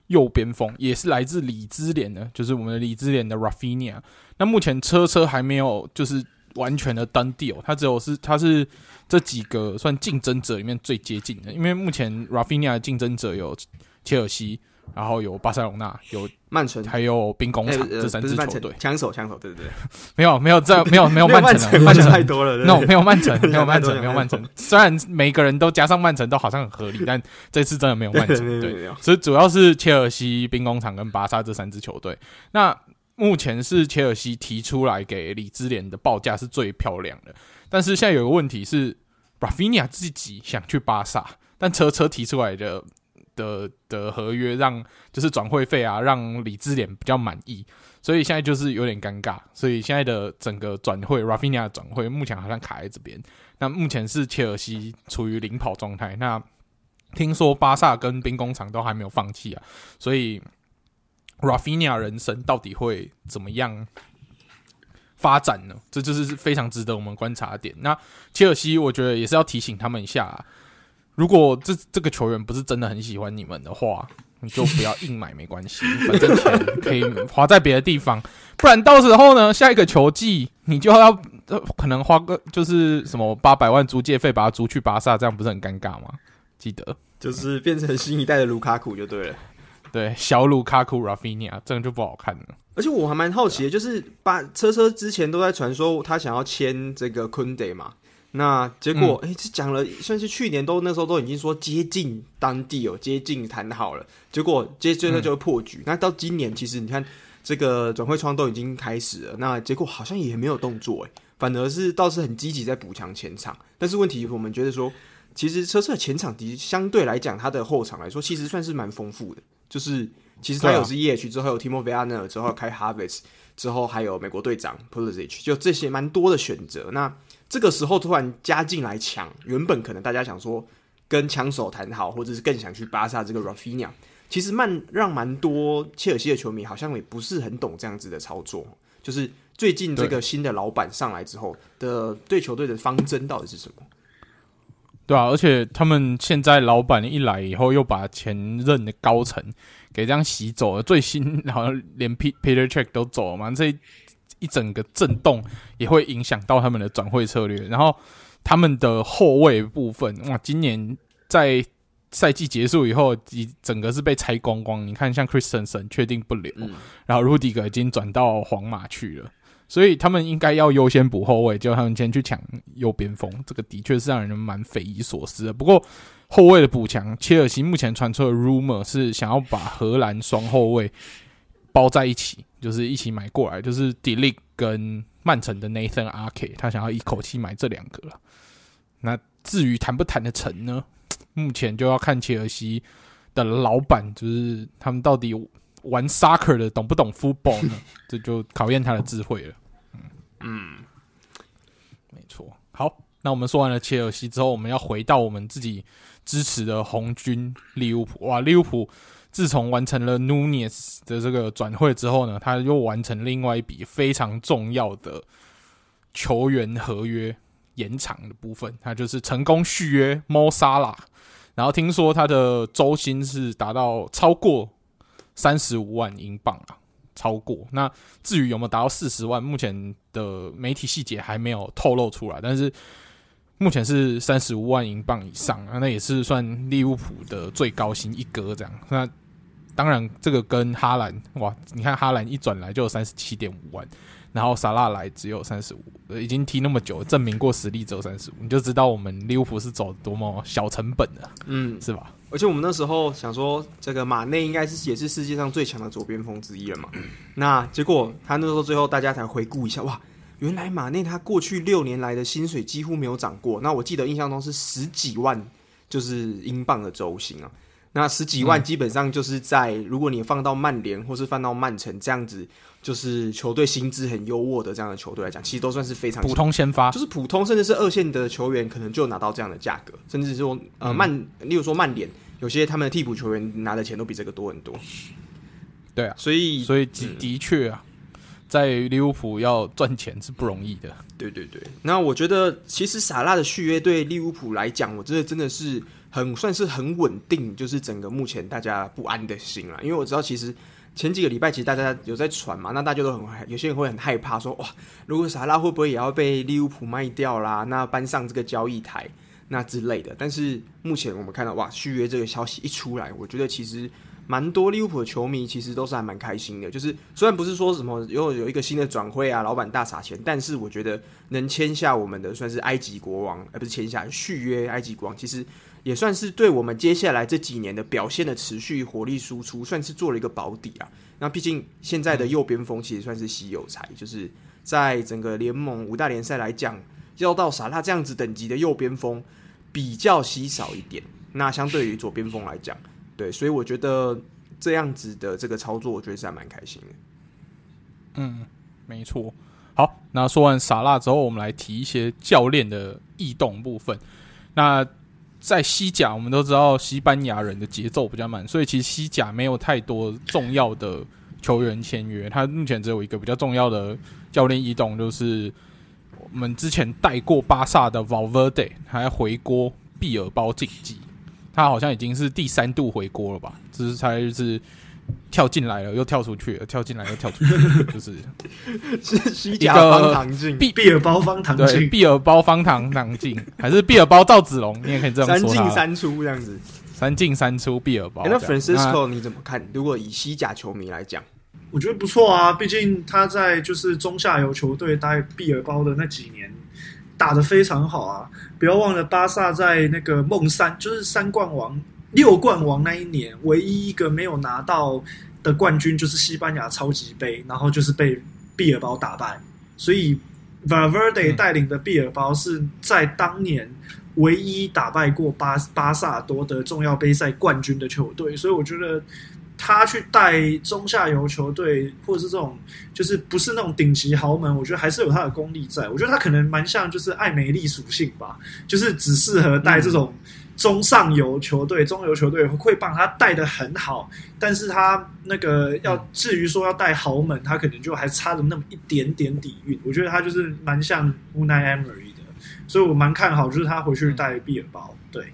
右边锋，也是来自里兹联的，就是我们的里兹联的 Rafinha。那目前车车还没有就是完全的单调他只有是他是这几个算竞争者里面最接近的，因为目前 Rafinha 的竞争者有切尔西、然后有巴塞罗那，有曼城，还有兵工厂、欸、这三支球队。枪手，枪手，对对对，没有没有这没有没有曼城，曼城太多了。那、no, 没有曼城，没有曼城，没有曼城。虽然每个人都加上曼城都好像很合理，但这次真的没有曼城。对，所以主要是切尔西、兵工厂跟巴萨这三支球队。那目前是切尔西提出来给李兹联的报价是最漂亮的，但是现在有个问题是，Rafinha 自己想去巴萨，但车车提出来的。的的合约让就是转会费啊，让李智联比较满意，所以现在就是有点尴尬。所以现在的整个转会，Rafinha 转会目前好像卡在这边。那目前是切尔西处于领跑状态。那听说巴萨跟兵工厂都还没有放弃啊，所以 Rafinha 人生到底会怎么样发展呢？这就是非常值得我们观察的点。那切尔西，我觉得也是要提醒他们一下。如果这这个球员不是真的很喜欢你们的话，你就不要硬买，没关系，反正钱可以花在别的地方。不然到时候呢，下一个球季你就要可能花个就是什么八百万租借费把他租去巴萨，这样不是很尴尬吗？记得就是变成新一代的卢卡库就对了，对，小卢卡库 Rafinha 这样就不好看了。而且我还蛮好奇的，就是巴车车之前都在传说他想要签这个昆德嘛。那结果，哎、嗯，这讲了，算是去年都那时候都已经说接近当地哦，接近谈好了。结果接最后就会破局。嗯、那到今年，其实你看这个转会窗都已经开始了，那结果好像也没有动作，哎，反而是倒是很积极在补强前场。但是问题，我们觉得说，其实车车的前场的相对来讲，它的后场来说，其实算是蛮丰富的。就是其实他有 Ziyech 之后有 Timo Werner 之后开 Havertz 之后还有美国队长 Pulisic，就这些蛮多的选择。那这个时候突然加进来抢，原本可能大家想说跟枪手谈好，或者是更想去巴萨这个 Rafinha，其实慢让蛮多切尔西的球迷好像也不是很懂这样子的操作。就是最近这个新的老板上来之后的对球队的方针到底是什么？对啊，而且他们现在老板一来以后，又把前任的高层给这样洗走了，最新好像连 Peter Check 都走了嘛，这。一整个震动也会影响到他们的转会策略，然后他们的后卫部分哇，今年在赛季结束以后，一整个是被拆光光。你看，像 Christensen 确定不留，嗯、然后 Rudiger 已经转到皇马去了，所以他们应该要优先补后卫，就他们先去抢右边锋，这个的确是让人蛮匪夷所思的。不过后卫的补强，切尔西目前传出的 rumor 是想要把荷兰双后卫包在一起。就是一起买过来，就是 Delete 跟曼城的 Nathan Ake，他想要一口气买这两个了。那至于谈不谈得成呢？目前就要看切尔西的老板，就是他们到底玩 soccer 的懂不懂 football 呢？这就考验他的智慧了。嗯嗯，没错。好，那我们说完了切尔西之后，我们要回到我们自己支持的红军利物浦。哇，利物浦！自从完成了 Nunez 的这个转会之后呢，他又完成另外一笔非常重要的球员合约延长的部分，他就是成功续约 Mosala 然后听说他的周薪是达到超过三十五万英镑啊，超过。那至于有没有达到四十万，目前的媒体细节还没有透露出来，但是目前是三十五万英镑以上啊，那也是算利物浦的最高薪一哥这样。那当然，这个跟哈兰哇，你看哈兰一转来就有三十七点五万，然后萨拉来只有三十五，已经踢那么久，证明过实力只有三十五，你就知道我们利物浦是走多么小成本的，嗯，是吧？而且我们那时候想说，这个马内应该是也是世界上最强的左边锋之一了嘛，嗯、那结果他那时候最后大家才回顾一下，哇，原来马内他过去六年来的薪水几乎没有涨过，那我记得印象中是十几万，就是英镑的周薪啊。那十几万基本上就是在，如果你放到曼联或是放到曼城这样子，就是球队薪资很优渥的这样的球队来讲，其实都算是非常普通先发，就是普通甚至是二线的球员可能就拿到这样的价格，甚至是说呃曼，例如说曼联有些他们的替补球员拿的钱都比这个多很多。对啊，所以所以的的确啊，在利物浦要赚钱是不容易的。对对对，那我觉得其实萨拉的续约对利物浦来讲，我觉得真的是。很算是很稳定，就是整个目前大家不安的心了。因为我知道，其实前几个礼拜其实大家有在传嘛，那大家都很有些人会很害怕说，哇，如果萨拉会不会也要被利物浦卖掉啦？那搬上这个交易台那之类的。但是目前我们看到哇，续约这个消息一出来，我觉得其实蛮多利物浦的球迷其实都是还蛮开心的。就是虽然不是说什么又有一个新的转会啊，老板大撒钱，但是我觉得能签下我们的算是埃及国王，而不是签下续约埃及国王，其实也算是对我们接下来这几年的表现的持续火力输出，算是做了一个保底啊。那毕竟现在的右边锋其实算是稀有才，就是在整个联盟五大联赛来讲，要到萨拉这样子等级的右边锋比较稀少一点。那相对于左边锋来讲，对，所以我觉得这样子的这个操作，我觉得是还蛮开心的。嗯，没错。好，那说完萨拉之后，我们来提一些教练的异动部分。那在西甲，我们都知道西班牙人的节奏比较慢，所以其实西甲没有太多重要的球员签约。他目前只有一个比较重要的教练移动，就是我们之前带过巴萨的 Valverde 还回锅毕尔包竞技，他好像已经是第三度回锅了吧？只是他就是跳进来了又跳出去了，跳进来又跳出去了，就是是西甲方唐镜，毕毕尔包方唐镜，毕尔包方唐唐镜，还是毕尔包赵子龙？你也可以这样说，三进三出这样子，三进三出毕尔包。那 Francisco 你怎么看？如果以西甲球迷来讲，我觉得不错啊，毕竟他在就是中下游球队待毕尔包的那几年打得非常好啊。不要忘了巴萨在那个梦三，就是三冠王。六冠王那一年，唯一一个没有拿到的冠军就是西班牙超级杯，然后就是被毕尔包打败。所以，Valverde 带领的毕尔包是在当年唯一打败过巴巴萨夺得重要杯赛冠军的球队。所以，我觉得他去带中下游球队，或者是这种就是不是那种顶级豪门，我觉得还是有他的功力在。我觉得他可能蛮像就是艾梅利属性吧，就是只适合带这种。中上游球队、中游球队会帮他带的很好，但是他那个要至于说要带豪门，他可能就还差了那么一点点底蕴。我觉得他就是蛮像 Unai Emery 的，所以我蛮看好，就是他回去带毕尔包。对，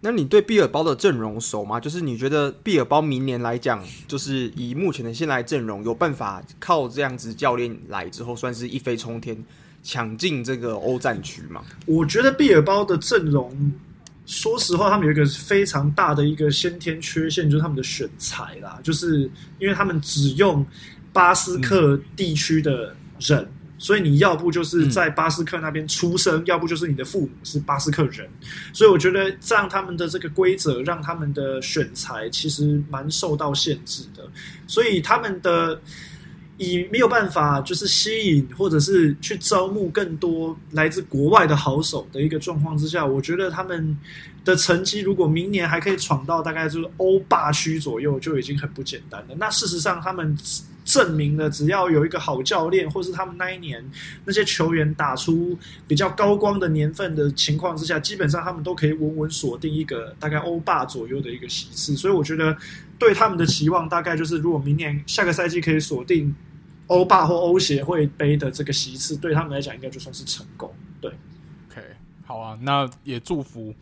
那你对毕尔包的阵容熟吗？就是你觉得毕尔包明年来讲，就是以目前的现在阵容，有办法靠这样子教练来之后，算是一飞冲天？抢进这个欧战区嘛？我觉得毕尔包的阵容，说实话，他们有一个非常大的一个先天缺陷，就是他们的选材啦。就是因为他们只用巴斯克地区的人，嗯，所以你要不就是在巴斯克那边出生，嗯，要不就是你的父母是巴斯克人。所以我觉得这样他们的这个规则，让他们的选材其实蛮受到限制的。所以他们的。以没有办法就是吸引或者是去招募更多来自国外的好手的一个状况之下，我觉得他们的成绩如果明年还可以闯到大概就是欧霸区左右，就已经很不简单了。那事实上，他们证明了只要有一个好教练，或是他们那一年那些球员打出比较高光的年份的情况之下，基本上他们都可以稳稳锁定一个大概欧霸左右的一个席次。所以我觉得对他们的期望大概就是，如果明年下个赛季可以锁定。欧霸或欧协会杯的这个席次，对他们来讲应该就算是成功。对，OK，好啊，那也祝福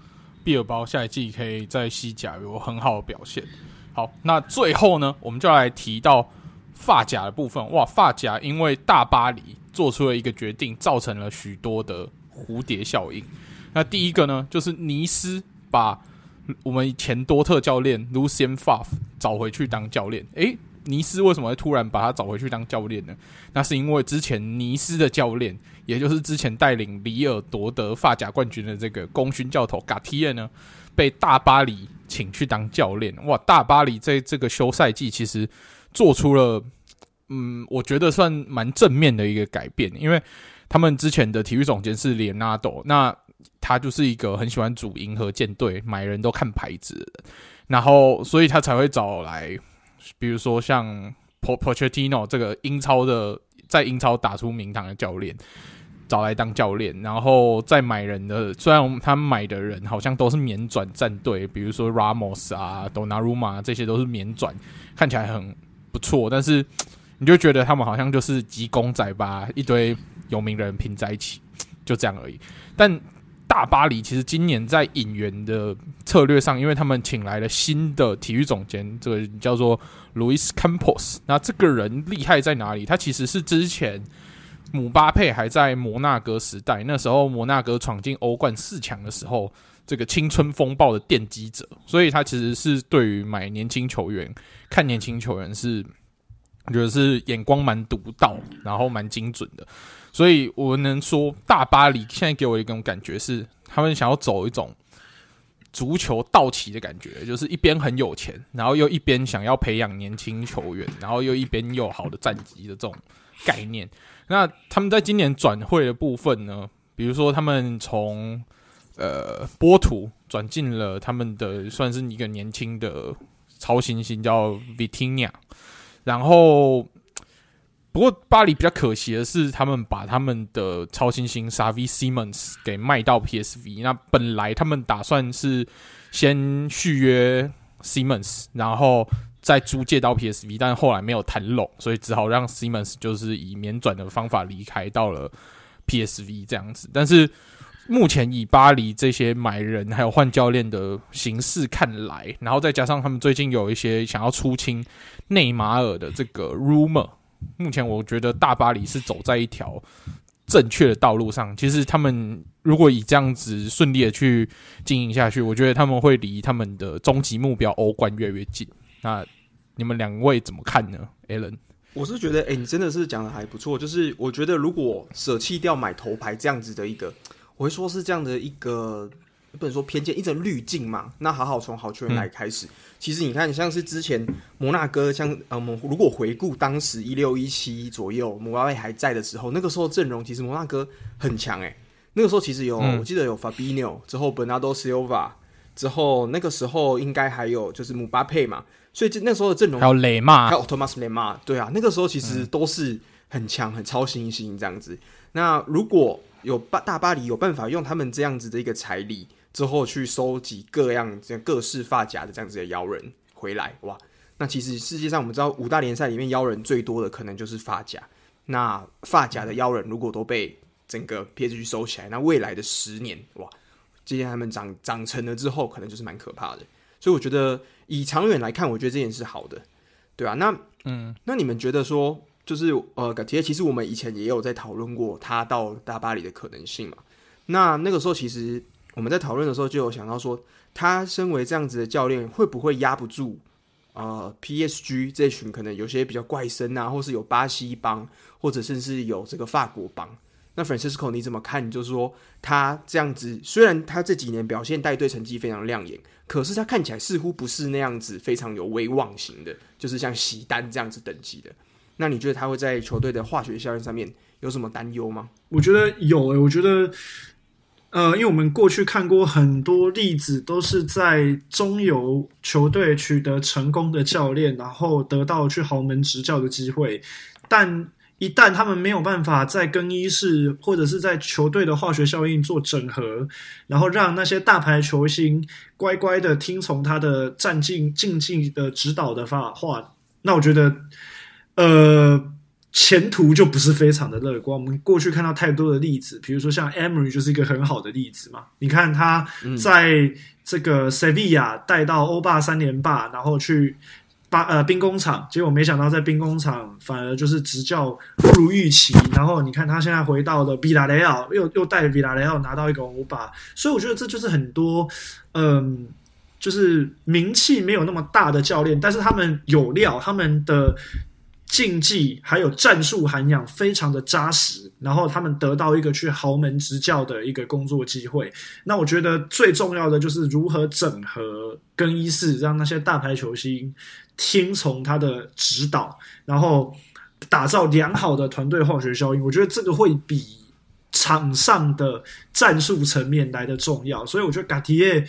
毕尔包下一季可以在西甲有很好的表现。好，那最后呢，我们就来提到法甲的部分。哇，法甲因为大巴黎做出了一个决定，造成了许多的蝴蝶效应。那第一个呢，就是尼斯把我们前多特教练 Lucien Fav 找回去当教练。诶。尼斯为什么会突然把他找回去当教练呢？那是因为之前尼斯的教练，也就是之前带领里尔夺得发甲冠军的这个功勋教头加蒂耶呢，被大巴黎请去当教练。哇，大巴黎在这个休赛季其实做出了，嗯，我觉得算蛮正面的一个改变，因为他们之前的体育总监是列纳多，那他就是一个很喜欢组银河舰队、买人都看牌子，然后所以他才会找来。比如说像 Pochettino 这个英超的，在英超打出名堂的教练，找来当教练，然后再买人的，虽然他买的人好像都是免转战队，比如说 Ramos 啊、Donnarumma 这些都是免转，看起来很不错，但是你就觉得他们好像就是集公仔吧一堆有名人拼在一起，就这样而已，但。大巴黎其实今年在引援的策略上，因为他们请来了新的体育总监，这个叫做 Luis Campos。那这个人厉害在哪里？他其实是之前姆巴佩还在摩纳哥时代，那时候摩纳哥闯进欧冠四强的时候，这个青春风暴的奠基者，所以他其实是对于买年轻球员、看年轻球员是，我觉得是眼光蛮独到，然后蛮精准的。所以我能说，大巴黎现在给我一种感觉是，他们想要走一种足球道奇的感觉，就是一边很有钱，然后又一边想要培养年轻球员，然后又一边又有好的战绩的这种概念。那他们在今年转会的部分呢，比如说他们从呃，波图转进了他们的算是一个年轻的超新星，叫 Vitinha。然后，不过巴黎比较可惜的是，他们把他们的超新星 Savi Simons 给卖到 PSV。那本来他们打算是先续约 Simons，然后再租借到 PSV，但后来没有谈拢，所以只好让 Simons 就是以免转的方法离开到了 PSV 这样子。但是。目前以巴黎这些买人还有换教练的形式看来，然后再加上他们最近有一些想要出清内马尔的这个 rumor，目前我觉得大巴黎是走在一条正确的道路上。其实他们如果以这样子顺利的去经营下去，我觉得他们会离他们的终极目标欧冠越来越近。那你们两位怎么看呢，Alan？我是觉得，哎、你真的是讲的还不错。就是我觉得，如果舍弃掉买头牌这样子的一个。我会说是这样的一个不能说偏见，一种滤镜嘛。那好好从好球员来开始。嗯、其实你看，像是之前摩纳哥，像呃，我们如果回顾当时一六一七左右，姆巴佩还在的时候，那个时候阵容其实摩纳哥很强诶、欸。那个时候其实有，嗯、我记得有 Fabinho 之后 Bernardo Silva 之后，那个时候应该还有就是姆巴佩嘛。所以这那时候的阵容还有雷马，还有 Thomas 雷马，对啊，那个时候其实都是很强、很超新星这样子。那如果有巴大巴黎有办法用他们这样子的一个财力之后去收集各样这样各式发夹的这样子的妖人回来哇，那其实世界上我们知道五大联赛里面妖人最多的可能就是发夹，那发夹的妖人如果都被整个 PSG 收起来，那未来的十年哇，这些他们长长成了之后，可能就是蛮可怕的。所以我觉得以长远来看，我觉得这件事是好的，对啊，那嗯，那你们觉得说？就是呃，嘎提耶，其实我们以前也有在讨论过他到大巴黎的可能性嘛。那那个时候，其实我们在讨论的时候就有想到说，他身为这样子的教练，会不会压不住呃 PSG 这群可能有些比较怪声啊，或是有巴西帮，或者甚至有这个法国帮。那 Francisco 你怎么看？就是说他这样子，虽然他这几年表现带队成绩非常亮眼，可是他看起来似乎不是那样子非常有威望型的，就是像席丹这样子等级的。那你觉得他会在球队的化学效应上面有什么担忧吗？我觉得有诶、我觉得，呃，因为我们过去看过很多例子，都是在中游球队取得成功的教练，然后得到去豪门执教的机会，但一旦他们没有办法在更衣室或者是在球队的化学效应做整合，然后让那些大牌球星乖乖的听从他的战术竞技的指导的话，那我觉得。呃，前途就不是非常的乐观。我们过去看到太多的例子，比如说像 Emery 就是一个很好的例子嘛。你看他在这个 Sevilla 带到欧霸三连霸，然后去巴呃兵工厂，结果没想到在兵工厂反而就是执教不如预期。然后你看他现在回到了比拉雷奥，又又带着比拉雷奥拿到一个欧霸，所以我觉得这就是很多嗯，就是名气没有那么大的教练，但是他们有料，他们的。竞技还有战术涵养非常的扎实，然后他们得到一个去豪门执教的一个工作机会。那我觉得最重要的就是如何整合更衣室，让那些大牌球星听从他的指导，然后打造良好的团队化学效应。我觉得这个会比场上的战术层面来得重要。所以我觉得嘎提耶。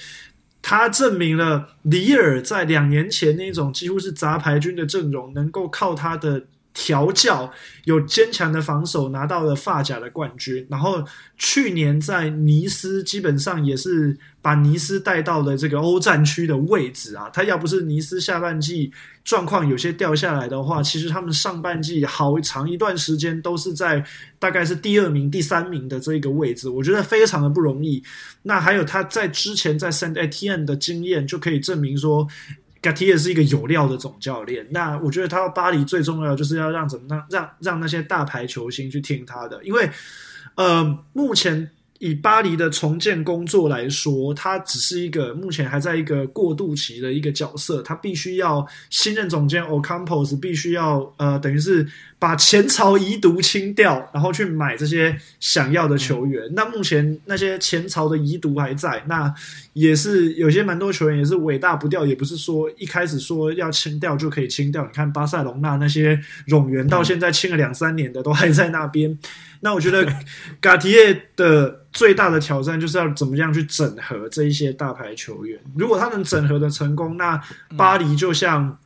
他证明了里尔在两年前那种几乎是杂牌军的阵容，能够靠他的调教，有坚强的防守，拿到了发甲的冠军。然后去年在尼斯，基本上也是。把尼斯带到了这个欧战区的位置啊！他要不是尼斯下半季状况有些掉下来的话，其实他们上半季好长一段时间都是在大概是第二名、第三名的这个位置，我觉得非常的不容易。那还有他在之前在 Saint Etienne 的经验，就可以证明说，Gattier 是一个有料的总教练。那我觉得他到巴黎最重要就是要让怎么让让让那些大牌球星去听他的，因为呃，目前。以巴黎的重建工作来说，他只是一个目前还在一个过渡期的一个角色，他必须要新任总监 Ocampos 必须要呃，等于是把前朝遗毒清掉，然后去买这些想要的球员。嗯、那目前那些前朝的遗毒还在，那也是有些蛮多球员也是尾大不掉，也不是说一开始说要清掉就可以清掉。你看巴塞隆纳那些冗员到现在清了两三年的都还在那边。那我觉得 Galtier 的最大的挑战就是要怎么样去整合这一些大牌球员。如果他能整合的成功，那巴黎就像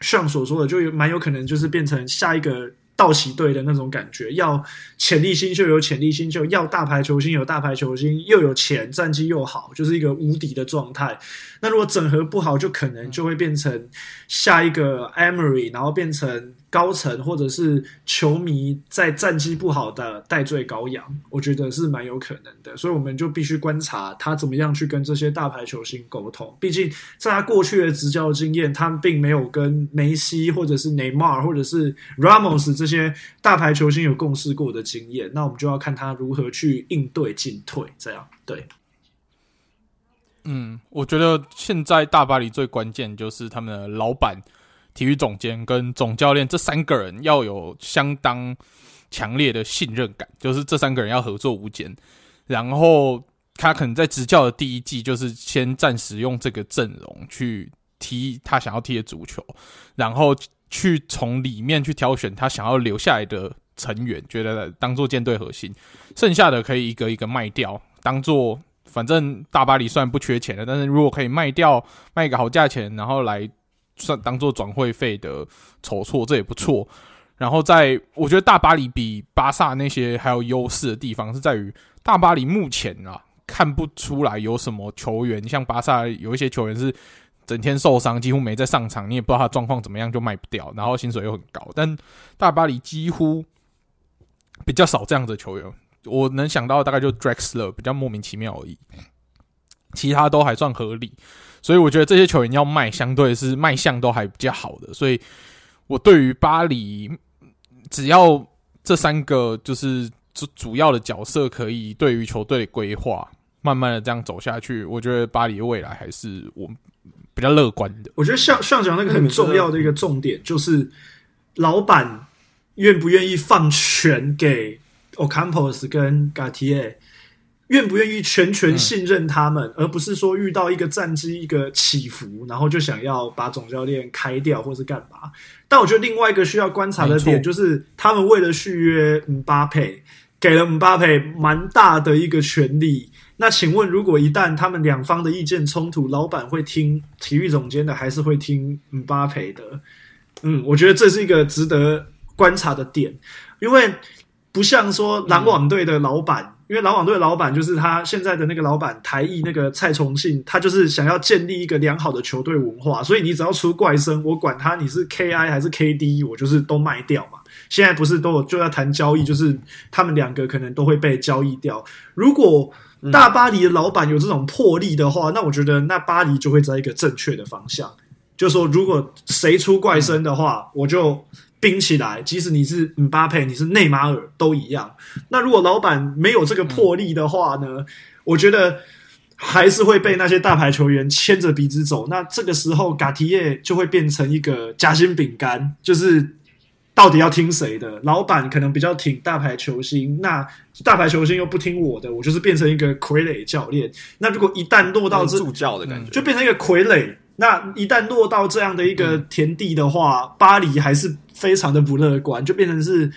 上所说的，就有蛮有可能就是变成下一个道奇队的那种感觉。要潜力新秀有潜力新秀，要大牌球星有大牌球星，又有钱，战绩又好，就是一个无敌的状态。那如果整合不好，就可能就会变成下一个 Emery，然后变成。高层或者是球迷在战绩不好的代罪羔羊，我觉得是蛮有可能的，所以我们就必须观察他怎么样去跟这些大牌球星沟通。毕竟在他过去的执教经验，他并没有跟梅西或者是内马尔或者是 Ramos 这些大牌球星有共事过的经验。那我们就要看他如何去应对进退，这样对。嗯，我觉得现在大巴黎最关键就是他们的老板。体育总监跟总教练这三个人要有相当强烈的信任感，就是这三个人要合作无间。然后他可能在执教的第一季，就是先暂时用这个阵容去踢他想要踢的足球，然后去从里面去挑选他想要留下来的成员，觉得当做舰队核心，剩下的可以一个一个卖掉，当做反正大巴黎虽然不缺钱的，但是如果可以卖掉，卖一个好价钱，然后来。算当做转会费的筹措，这也不错。然后在我觉得大巴黎比巴萨那些还有优势的地方是在于，大巴黎目前啊看不出来有什么球员，像巴萨有一些球员是整天受伤，几乎没在上场，你也不知道他状况怎么样就卖不掉，然后薪水又很高。但大巴黎几乎比较少这样的球员，我能想到大概就 Draxler 比较莫名其妙而已，其他都还算合理。所以我觉得这些球员要卖，相对是卖相都还比较好的。所以我对于巴黎，只要这三个就是主主要的角色可以对于球队的规划，慢慢的这样走下去，我觉得巴黎未来还是我比较乐观的。我觉得像像讲那个很重要的一个重点，就是老板愿不愿意放权给 Ocampos 跟 Gatier。愿不愿意全权信任他们，嗯、而不是说遇到一个战绩一个起伏，然后就想要把总教练开掉或是干嘛？但我觉得另外一个需要观察的点就是，他们为了续约姆巴佩，给了姆巴佩蛮大的一个权利。那请问，如果一旦他们两方的意见冲突，老板会听体育总监的，还是会听姆巴佩的？嗯，我觉得这是一个值得观察的点，因为不像说篮网队的老板。嗯因为篮网队的老板就是他现在的那个老板台艺那个蔡崇信，他就是想要建立一个良好的球队文化，所以你只要出怪声，我管他你是 KI 还是 KD，我就是都卖掉嘛。现在不是都有就要谈交易，就是他们两个可能都会被交易掉。如果大巴黎的老板有这种魄力的话，那我觉得那巴黎就会在一个正确的方向，就是说如果谁出怪声的话，我就。冰起来，即使你是姆巴佩，你是内马尔都一样。那如果老板没有这个魄力的话呢？嗯、我觉得还是会被那些大牌球员牵着鼻子走。那这个时候，嘎提耶就会变成一个夹心饼干，就是到底要听谁的？老板可能比较挺大牌球星，那大牌球星又不听我的，我就是变成一个傀儡教练。那如果一旦落到这助教的感觉，就变成一个傀儡。那一旦落到这样的一个田地的话，嗯、巴黎还是非常的不乐观，就变成是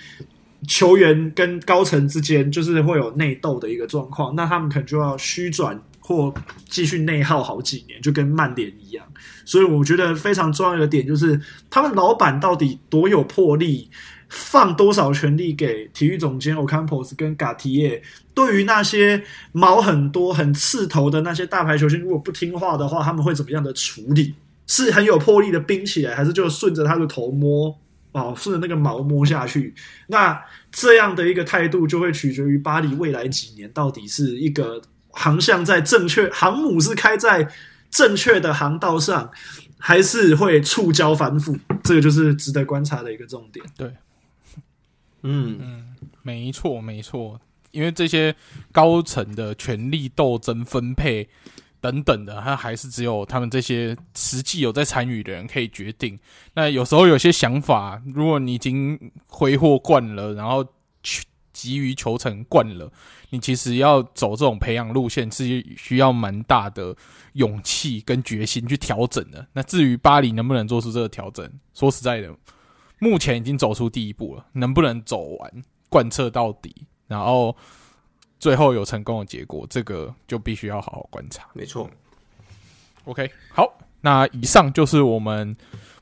球员跟高层之间就是会有内斗的一个状况。那他们可能就要虚转或继续内耗好几年，就跟曼联一样。所以我觉得非常重要的点就是，他们老板到底多有魄力。放多少权力给体育总监 Ocampos 跟 Galtier？对于那些毛很多、很刺头的那些大牌球星，如果不听话的话，他们会怎么样的处理？是很有魄力的冰起来，还是就顺着他的头摸？哦，顺着那个毛摸下去？那这样的一个态度，就会取决于巴黎未来几年到底是一个航向在正确，航母是开在正确的航道上。还是会触礁反腐，这个就是值得观察的一个重点。对，嗯嗯，没错没错，因为这些高层的权力斗争分配等等的，他还是只有他们这些实际有在参与的人可以决定。那有时候有些想法，如果你已经挥霍惯了，然后急于求成惯了，你其实要走这种培养路线是需要蛮大的勇气跟决心去调整的。那至于巴黎能不能做出这个调整，说实在的，目前已经走出第一步了，能不能走完贯彻到底，然后最后有成功的结果，这个就必须要好好观察。没错。OK，好，那以上就是我们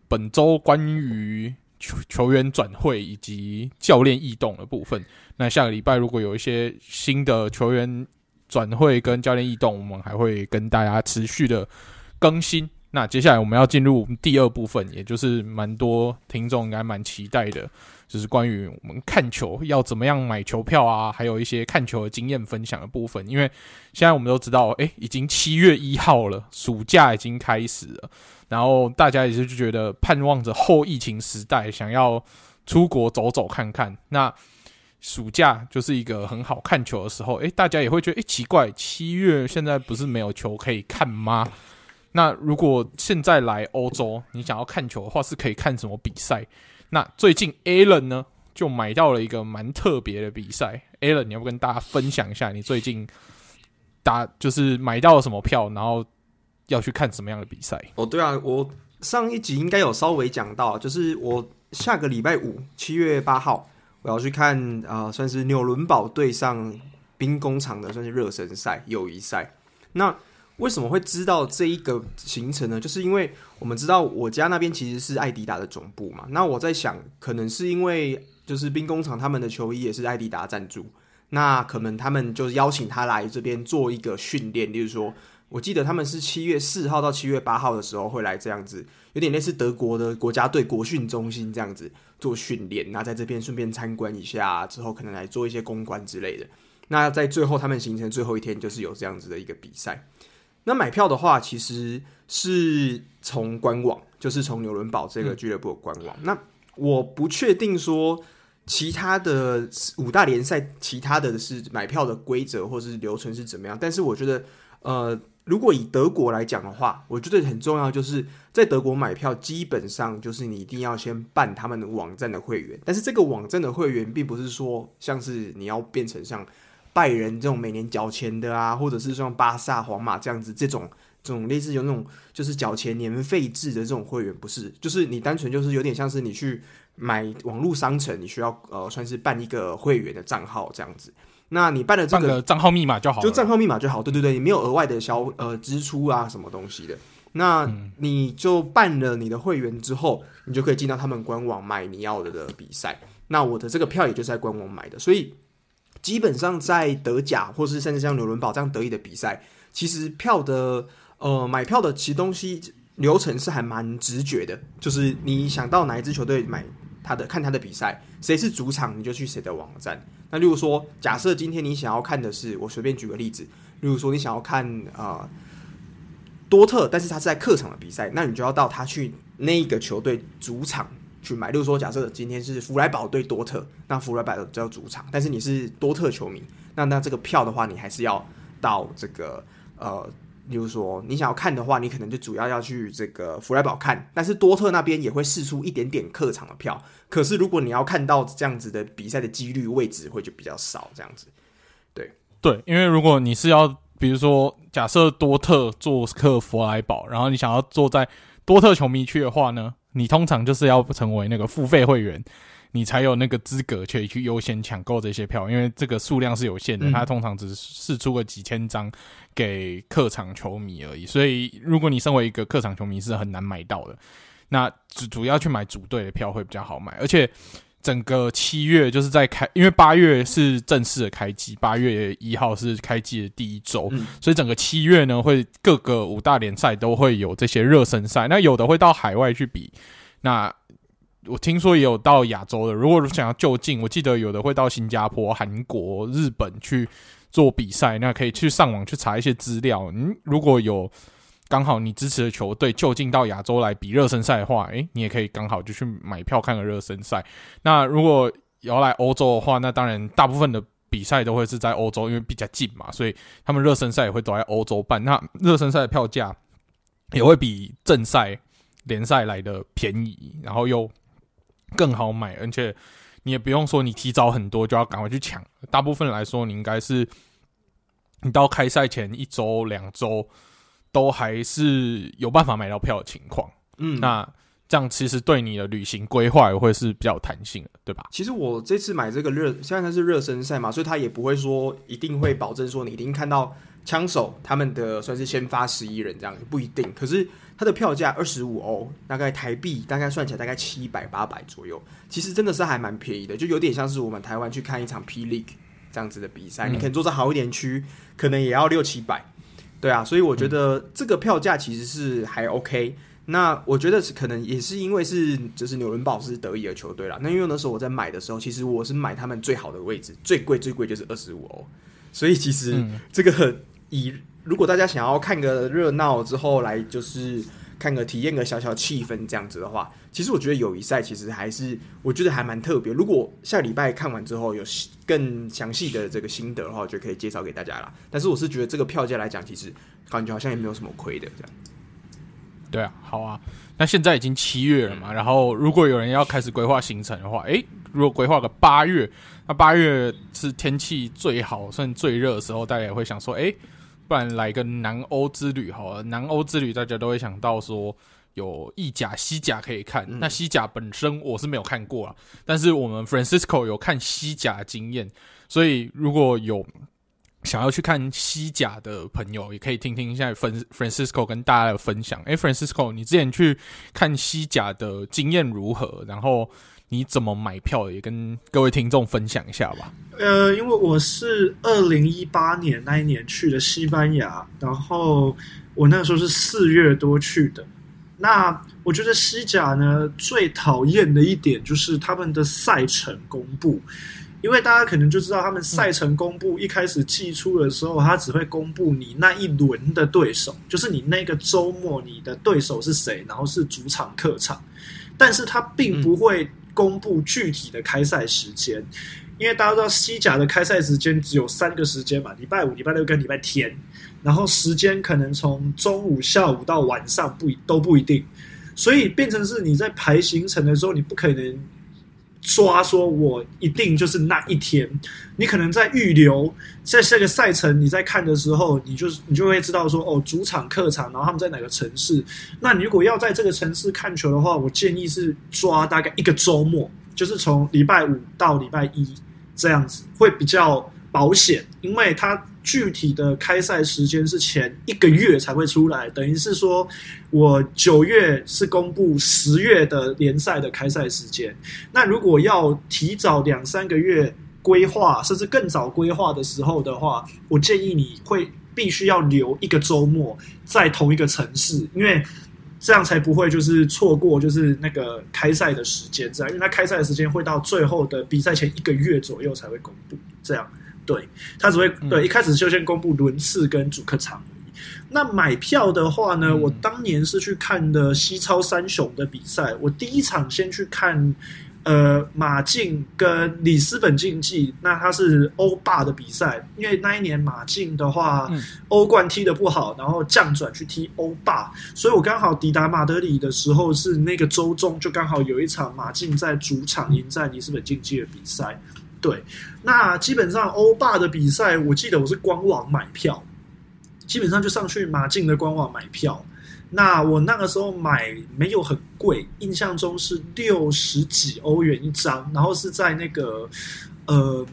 本周关于。球球员转会以及教练异动的部分。那下个礼拜如果有一些新的球员转会跟教练异动，我们还会跟大家持续的更新。那接下来我们要进入第二部分，也就是蛮多听众应该蛮期待的，就是关于我们看球要怎么样买球票啊，还有一些看球的经验分享的部分。因为现在我们都知道，诶，已经七月一号了，暑假已经开始了。然后大家也是就觉得盼望着后疫情时代，想要出国走走看看。那暑假就是一个很好看球的时候，诶，大家也会觉得，诶，奇怪，七月现在不是没有球可以看吗？那如果现在来欧洲，你想要看球的话，是可以看什么比赛？那最近 Alan 呢，就买到了一个蛮特别的比赛。Alan，你要不跟大家分享一下你最近打就是买到了什么票，然后？要去看什么样的比赛？哦，对啊，我上一集应该有稍微讲到，就是我下个礼拜五七月八号我要去看啊、算是纽伦堡对上兵工厂的算是热身赛友谊赛。那为什么会知道这一个行程呢？就是因为我们知道我家那边其实是爱迪达的总部嘛。那我在想，可能是因为就是兵工厂他们的球衣也是爱迪达赞助，那可能他们就邀请他来这边做一个训练，例如说。我记得他们是七月四号到七月八号的时候会来这样子，有点类似德国的国家队国训中心这样子做训练。那在这边顺便参观一下，之后可能来做一些公关之类的。那在最后他们行程最后一天就是有这样子的一个比赛。那买票的话，其实是从官网，就是从纽伦堡这个俱乐部的官网。那我不确定说其他的五大联赛，其他的是买票的规则或是流程是怎么样，但是我觉得，呃。如果以德国来讲的话，我觉得很重要，就是在德国买票，基本上就是你一定要先办他们的网站的会员。但是这个网站的会员，并不是说像是你要变成像拜仁这种每年缴钱的啊，或者是像巴萨、皇马这样子这种这种类似有那种就是缴钱年费制的这种会员，不是，就是你单纯就是有点像是你去买网络商城，你需要呃算是办一个会员的账号这样子。那你办了这个账号密码就好，就账号密码就好。对对对，你没有额外的消呃支出啊，什么东西的。那你就办了你的会员之后，你就可以进到他们官网买你要的的比赛。那我的这个票也就是在官网买的，所以基本上在德甲或是甚至像纽伦堡这样德乙的比赛，其实票的呃买票的其实东西流程是还蛮直觉的，就是你想到哪一支球队买他的看他的比赛，谁是主场，你就去谁的网站。那例如说，假设今天你想要看的是，我随便举个例子，例如说你想要看啊、多特，但是他是在客场的比赛，那你就要到他去那一个球队主场去买。例如说，假设今天是弗莱堡对多特，那弗莱堡叫主场，但是你是多特球迷，那那这个票的话，你还是要到这个呃。例如说，你想要看的话，你可能就主要要去这个弗莱堡看，但是多特那边也会试出一点点客场的票。可是如果你要看到这样子的比赛的几率位置会就比较少，这样子。对对，因为如果你是要，比如说假设多特做客弗莱堡，然后你想要坐在多特球迷区的话呢，你通常就是要成为那个付费会员。你才有那个资格去去优先抢购这些票，因为这个数量是有限的，它通常只是出个几千张给客场球迷而已。所以，如果你身为一个客场球迷，是很难买到的。那主主要去买主队的票会比较好买，而且整个七月就是在开，因为八月是正式的开机，八月一号是开机的第一周，所以整个七月呢，会各个五大联赛都会有这些热身赛。那有的会到海外去比，那。我听说也有到亚洲的，如果想要就近，我记得有的会到新加坡、韩国、日本去做比赛，那可以去上网去查一些资料。嗯，如果有刚好你支持的球队就近到亚洲来比热身赛的话，诶，你也可以刚好就去买票看个热身赛。那如果要来欧洲的话，那当然大部分的比赛都会是在欧洲，因为比较近嘛，所以他们热身赛也会都在欧洲办。那热身赛的票价也会比正赛联赛来的便宜，然后又更好买，而且你也不用说你提早很多就要赶快去抢。大部分来说，你应该是你到开赛前一周、两周都还是有办法买到票的情况。嗯，那。这样其实对你的旅行规划也会是比较有弹性的，对吧？其实我这次买这个热，现在它是热身赛嘛，所以它也不会说一定会保证说你一定看到枪手他们的算是先发十一人这样，不一定。可是它的票价二十五欧，大概台币大概算起来大概七百八百左右，其实真的是还蛮便宜的，就有点像是我们台湾去看一场 P League 这样子的比赛，嗯、你可能坐在好一点区，可能也要六七百，对啊，所以我觉得这个票价其实是还 OK。那我觉得是可能也是因为是就是纽伦堡是德意的球队啦。那因为那时候我在买的时候，其实我是买他们最好的位置，最贵最贵就是二十五欧。所以其实这个以如果大家想要看个热闹之后来就是看个体验个小小气氛这样子的话，其实我觉得友谊赛其实还是我觉得还蛮特别。如果下礼拜看完之后有更详细的这个心得的话，我就可以介绍给大家啦。但是我是觉得这个票价来讲，其实感觉好像也没有什么亏的这样。对啊，好啊，那现在已经七月了嘛，然后如果有人要开始规划行程的话，诶，如果规划个八月，那八月是天气最好、算最热的时候，大家也会想说，诶，不然来个南欧之旅好了。南欧之旅大家都会想到说有意甲、西甲可以看。嗯、那西甲本身我是没有看过啊，但是我们 Francisco 有看西甲经验，所以如果有。想要去看西甲的朋友，也可以听听一下 Francisco 跟大家的分享。诶，Francisco，你之前去看西甲的经验如何？然后你怎么买票，也跟各位听众分享一下吧。呃，因为我是二零一八年那一年去的西班牙，然后我那个时候是四月多去的。那我觉得西甲呢，最讨厌的一点就是他们的赛程公布。因为大家可能就知道，他们赛程公布一开始寄出的时候，他只会公布你那一轮的对手，就是你那个周末你的对手是谁，然后是主场客场，但是他并不会公布具体的开赛时间，因为大家知道西甲的开赛时间只有三个时间嘛，礼拜五、礼拜六跟礼拜天，然后时间可能从中午、下午到晚上不都不一定，所以变成是你在排行程的时候，你不可能。抓说，我一定就是那一天。你可能在预留，在这个赛程你在看的时候，你就是你就会知道说，哦，主场、客场，然后他们在哪个城市。那你如果要在这个城市看球的话，我建议是抓大概一个周末，就是从礼拜五到礼拜一这样子，会比较保险，因为它。具体的开赛时间是前一个月才会出来，等于是说，我九月是公布十月的联赛的开赛时间。那如果要提早两三个月规划，甚至更早规划的时候的话，我建议你会必须要留一个周末在同一个城市，因为这样才不会就是错过就是那个开赛的时间，这样，因为它开赛的时间会到最后的比赛前一个月左右才会公布，这样。对，他只会对一开始就先公布轮次跟主客场。那买票的话呢，我当年是去看的西超三雄的比赛。我第一场先去看呃马竞跟里斯本竞技，那它是欧霸的比赛，因为那一年马竞的话欧冠踢得不好，然后降转去踢欧霸，所以我刚好抵达马德里的时候是那个周中，就刚好有一场马竞在主场迎战里斯本竞技的比赛。对，那基本上欧霸的比赛，我记得我是官网买票，基本上就上去马竞的官网买票。那我那个时候买没有很贵，印象中是六十几欧元一张，然后是在那个呃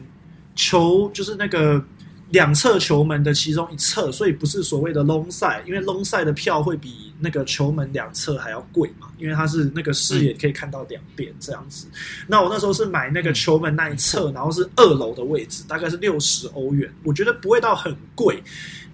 球，就是那个。两侧球门的其中一侧，所以不是所谓的 long side，因为 long side 的票会比那个球门两侧还要贵嘛，因为它是那个视野可以看到两边这样子。那我那时候是买那个球门那一侧，然后是二楼的位置，大概是六十欧元，我觉得不会到很贵。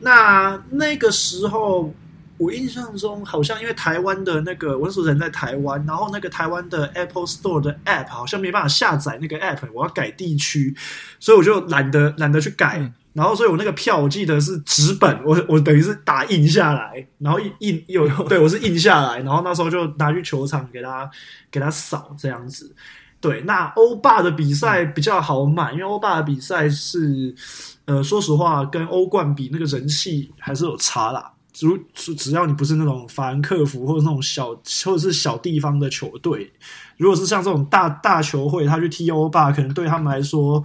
那那个时候。我印象中好像因为台湾的那个文书人在台湾，然后那个台湾的 Apple Store 的 App 好像没办法下载那个 App，我要改地区，所以我就懒得懒得去改。然后所以我那个票我记得是纸本，我我等于是打印下来，然后印印有对我是印下来，然后那时候就拿去球场给他给他扫这样子。对，那欧霸的比赛比较好买，因为欧霸的比赛是呃，说实话跟欧冠比，那个人气还是有差啦。如只要你不是那种法兰克福或者那种小或者是小地方的球队，如果是像这种大大球会，他去踢欧霸，可能对他们来说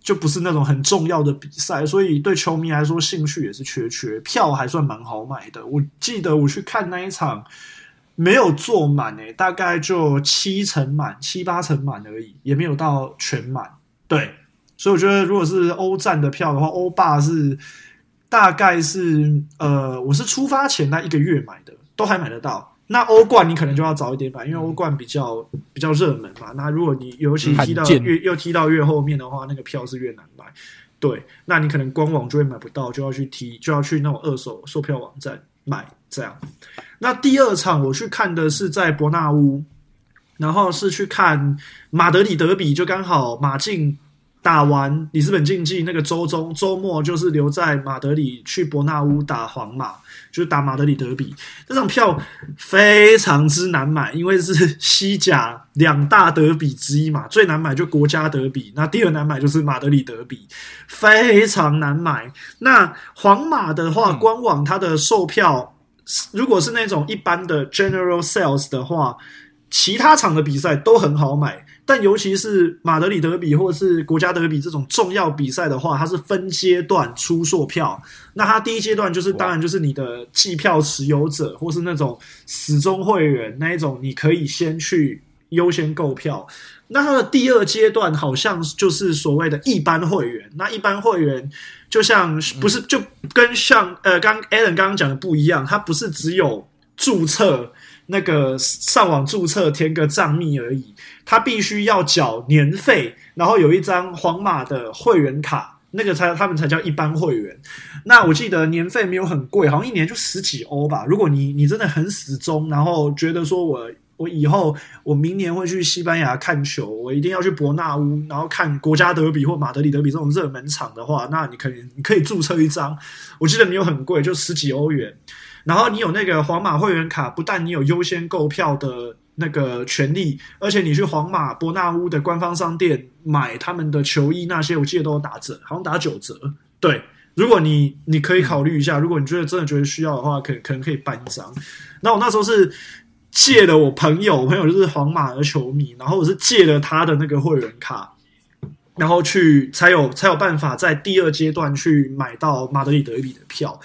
就不是那种很重要的比赛，所以对球迷来说兴趣也是缺缺。票还算蛮好买的，我记得我去看那一场没有坐满诶，大概就七成满、七八成满而已，也没有到全满。对，所以我觉得如果是欧战的票的话，欧霸是。大概是呃，我是出发前那一个月买的，都还买得到。那欧冠你可能就要早一点买，因为欧冠比较比较热门嘛。那如果你尤其踢到越又踢到越后面的话，那个票是越难买。对，那你可能官网就会买不到，就要去踢，就要去那种二手售票网站买。这样。那第二场我去看的是在伯纳乌，然后是去看马德里德比，就刚好马竞。打完里斯本竞技那个周中周末，就是留在马德里去伯纳乌打皇马，就是打马德里德比。这张票非常之难买，因为是西甲两大德比之一嘛，最难买就国家德比，那第二难买就是马德里德比，非常难买。那皇马的话，官网它的售票，如果是那种一般的 General Sales 的话，其他场的比赛都很好买。但尤其是马德里德比或者是国家德比这种重要比赛的话，它是分阶段出售票。那它第一阶段就是，当然就是你的季票持有者或是那种死忠会员那一种，你可以先去优先购票。那它的第二阶段好像就是所谓的一般会员。那一般会员就像不是就跟像呃刚 Alan 刚刚讲的不一样，它不是只有注册。那个上网注册填个账密而已，他必须要缴年费，然后有一张皇马的会员卡，那个才他们才叫一般会员。那我记得年费没有很贵，好像一年就十几欧吧。如果你你真的很死忠，然后觉得说我我以后我明年会去西班牙看球，我一定要去伯纳乌，然后看国家德比或马德里德比这种热门场的话，那你可以你可以注册一张，我记得没有很贵，就十几欧元。然后你有那个皇马会员卡，不但你有优先购票的那个权利，而且你去皇马伯纳乌的官方商店买他们的球衣那些，我记得都有打折，好像打九折。对，如果你你可以考虑一下，如果你觉得真的觉得需要的话，可可能可以办一张。那我那时候是借了我朋友，我朋友就是皇马的球迷，然后我是借了他的那个会员卡。然后去才有才有办法在第二阶段去买到马德里德比的票。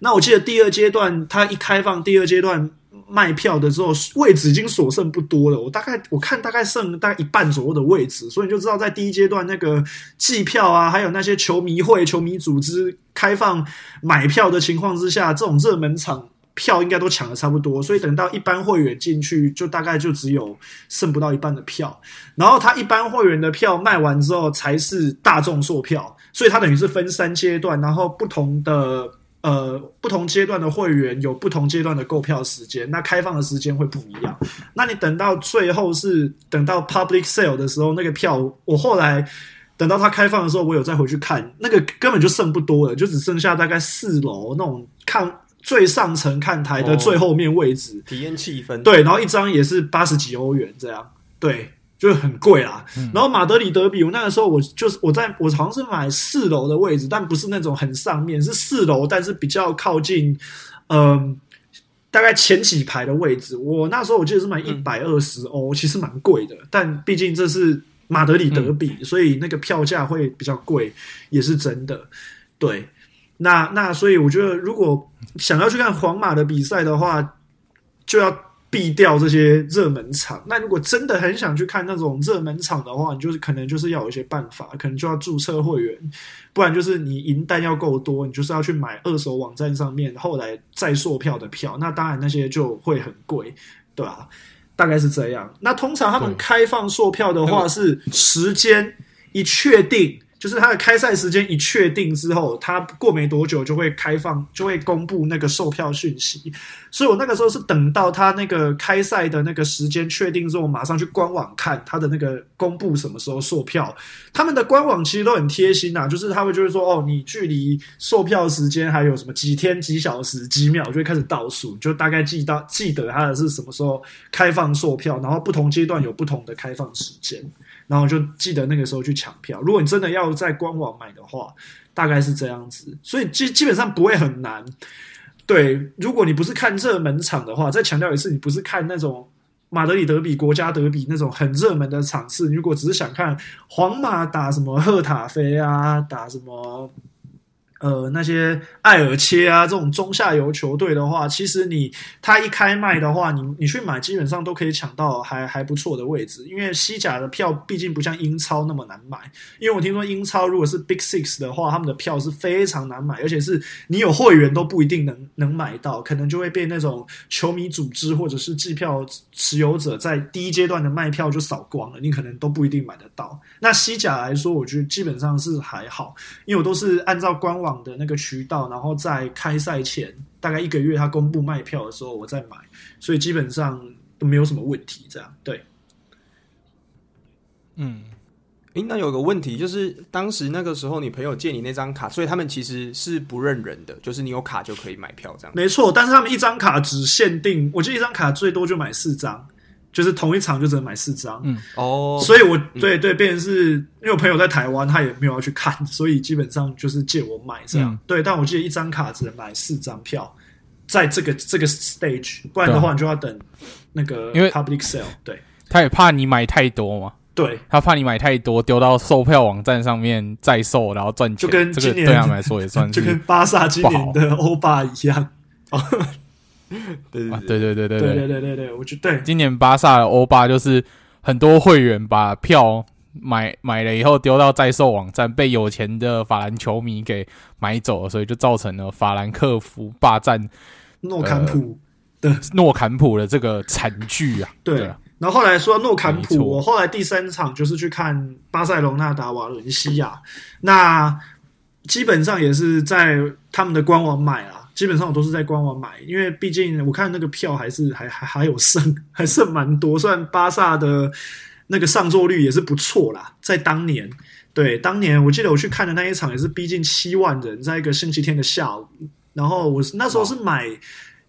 那我记得第二阶段它一开放，第二阶段卖票的时候，位置已经所剩不多了。我大概我看大概剩大概一半左右的位置，所以你就知道在第一阶段那个计票啊，还有那些球迷会、球迷组织开放买票的情况之下，这种热门场。票应该都抢的差不多，所以等到一般会员进去，就大概就只有剩不到一半的票。然后他一般会员的票卖完之后，才是大众售票，所以他等于是分三阶段，然后不同的呃不同阶段的会员有不同阶段的购票时间，那开放的时间会不一样。那你等到最后是等到 public sale 的时候，那个票我后来等到他开放的时候，我有再回去看，那个根本就剩不多了，就只剩下大概四楼那种看。最上层看台的最后面位置，体验气氛。对，然后一张也是八十几欧元这样，对，就很贵啦。嗯、然后马德里德比，我那个时候我就是我在我好像是买四楼的位置，但不是那种很上面，是四楼，但是比较靠近，嗯、呃，大概前几排的位置。我那时候我记得是买一百二十欧，其实蛮贵的，但毕竟这是马德里德比，嗯、所以那个票价会比较贵，也是真的，对。那那所以我觉得，如果想要去看皇马的比赛的话，就要避掉这些热门场。那如果真的很想去看那种热门场的话，你就是可能就是要有一些办法，可能就要注册会员，不然就是你赢单要够多，你就是要去买二手网站上面后来再售票的票。那当然那些就会很贵，对吧？大概是这样。那通常他们开放售票的话，是时间一确定。就是它的开赛时间一确定之后，它过没多久就会开放，就会公布那个售票讯息。所以我那个时候是等到它那个开赛的那个时间确定之后，我马上去官网看它的那个公布什么时候售票。他们的官网其实都很贴心呐，就是他们就会说哦，你距离售票时间还有什么几天、几小时、几秒，就会开始倒数，就大概记到记得它的是什么时候开放售票，然后不同阶段有不同的开放时间。然后就记得那个时候去抢票。如果你真的要在官网买的话，大概是这样子，所以基基本上不会很难。对，如果你不是看热门场的话，再强调一次，你不是看那种马德里德比、国家德比那种很热门的场次。如果只是想看皇马打什么赫塔菲啊，打什么。呃，那些艾尔切啊，这种中下游球队的话，其实你他一开卖的话，你你去买，基本上都可以抢到还还不错的位置。因为西甲的票毕竟不像英超那么难买。因为我听说英超如果是 Big Six 的话，他们的票是非常难买，而且是你有会员都不一定能能买到，可能就会被那种球迷组织或者是季票持有者在第一阶段的卖票就扫光了，你可能都不一定买得到。那西甲来说，我觉得基本上是还好，因为我都是按照官网的那个渠道，然后在开赛前大概一个月，他公布卖票的时候，我再买，所以基本上都没有什么问题。这样对，嗯，诶，那有个问题就是，当时那个时候你朋友借你那张卡，所以他们其实是不认人的，就是你有卡就可以买票这样。没错，但是他们一张卡只限定，我记得一张卡最多就买四张。就是同一场就只能买四张，嗯。哦，所以我对对，变成是因为我朋友在台湾，他也没有要去看，所以基本上就是借我买这样。嗯、对，但我记得一张卡只能买四张票，在这个这个 stage，不然的话你就要等那个因为 public sale。对，他也怕你买太多嘛，对，他怕你买太多丢到售票网站上面再售，然后赚钱。就跟今年这个对他们来说也算是，就跟巴萨今年的欧巴一样。对对对对对对对对对对对，我觉得对。今年巴萨的欧巴就是很多会员把票买买了以后丢到在售网站，被有钱的法兰球迷给买走了，所以就造成了法兰克福霸占诺坎普的诺坎普的这个惨剧啊。对，然后后来说诺坎普，我后来第三场就是去看巴塞隆纳打瓦伦西亚，那基本上也是在他们的官网买啊。基本上我都是在官网买，因为毕竟我看那个票还是还还还有剩，还剩蛮多。虽然巴萨的那个上座率也是不错啦，在当年，对，当年我记得我去看的那一场也是逼近七万人，在一个星期天的下午。然后我那时候是买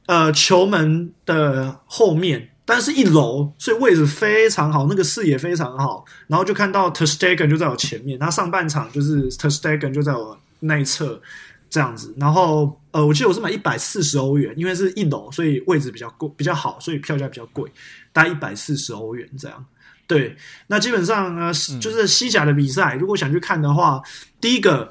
呃球门的后面，但是一楼，所以位置非常好，那个视野非常好。然后就看到 t e s t e g e n 就在我前面，他上半场就是 t e s t e g e n 就在我那一侧。这样子，然后呃，我记得我是买一百四十欧元，因为是一楼，所以位置比较贵，比较好，所以票价比较贵，大概一百四十欧元这样。对，那基本上呢，就是西甲的比赛，如果想去看的话，第一个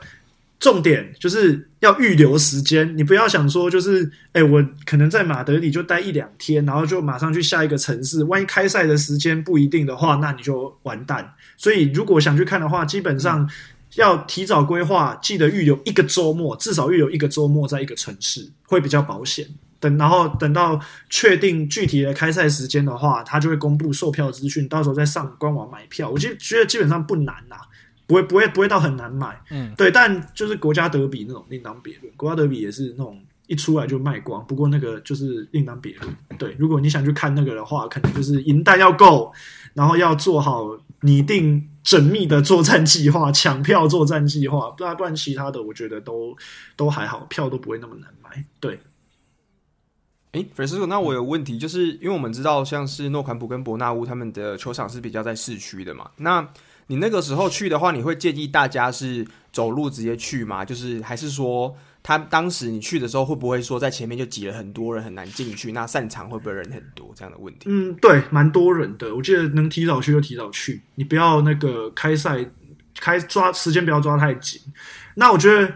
重点就是要预留时间，你不要想说就是，哎，我可能在马德里就待一两天，然后就马上去下一个城市，万一开赛的时间不一定的话，那你就完蛋。所以如果想去看的话，基本上。要提早规划，记得预留一个周末，至少预留一个周末在一个城市会比较保险。等然后等到确定具体的开赛时间的话，他就会公布售票资讯，到时候再上官网买票。我觉得觉得基本上不难呐，不会不会不会到很难买。嗯，对，但就是国家德比那种另当别论，国家德比也是那种一出来就卖光。不过那个就是另当别论。对，如果你想去看那个的话，可能就是银弹要够，然后要做好拟定。缜密的作战计划，抢票作战计划，不然不然其他的我觉得都都还好，票都不会那么难买。对，哎，Francisco，那我有问题，就是因为我们知道像是诺坎普跟伯纳乌他们的球场是比较在市区的嘛，那你那个时候去的话，你会建议大家是走路直接去吗？就是还是说？他当时你去的时候会不会说在前面就挤了很多人很难进去？那散场会不会人很多这样的问题？嗯，对，蛮多人的。我记得能提早去就提早去，你不要那个开赛开抓时间不要抓太紧。那我觉得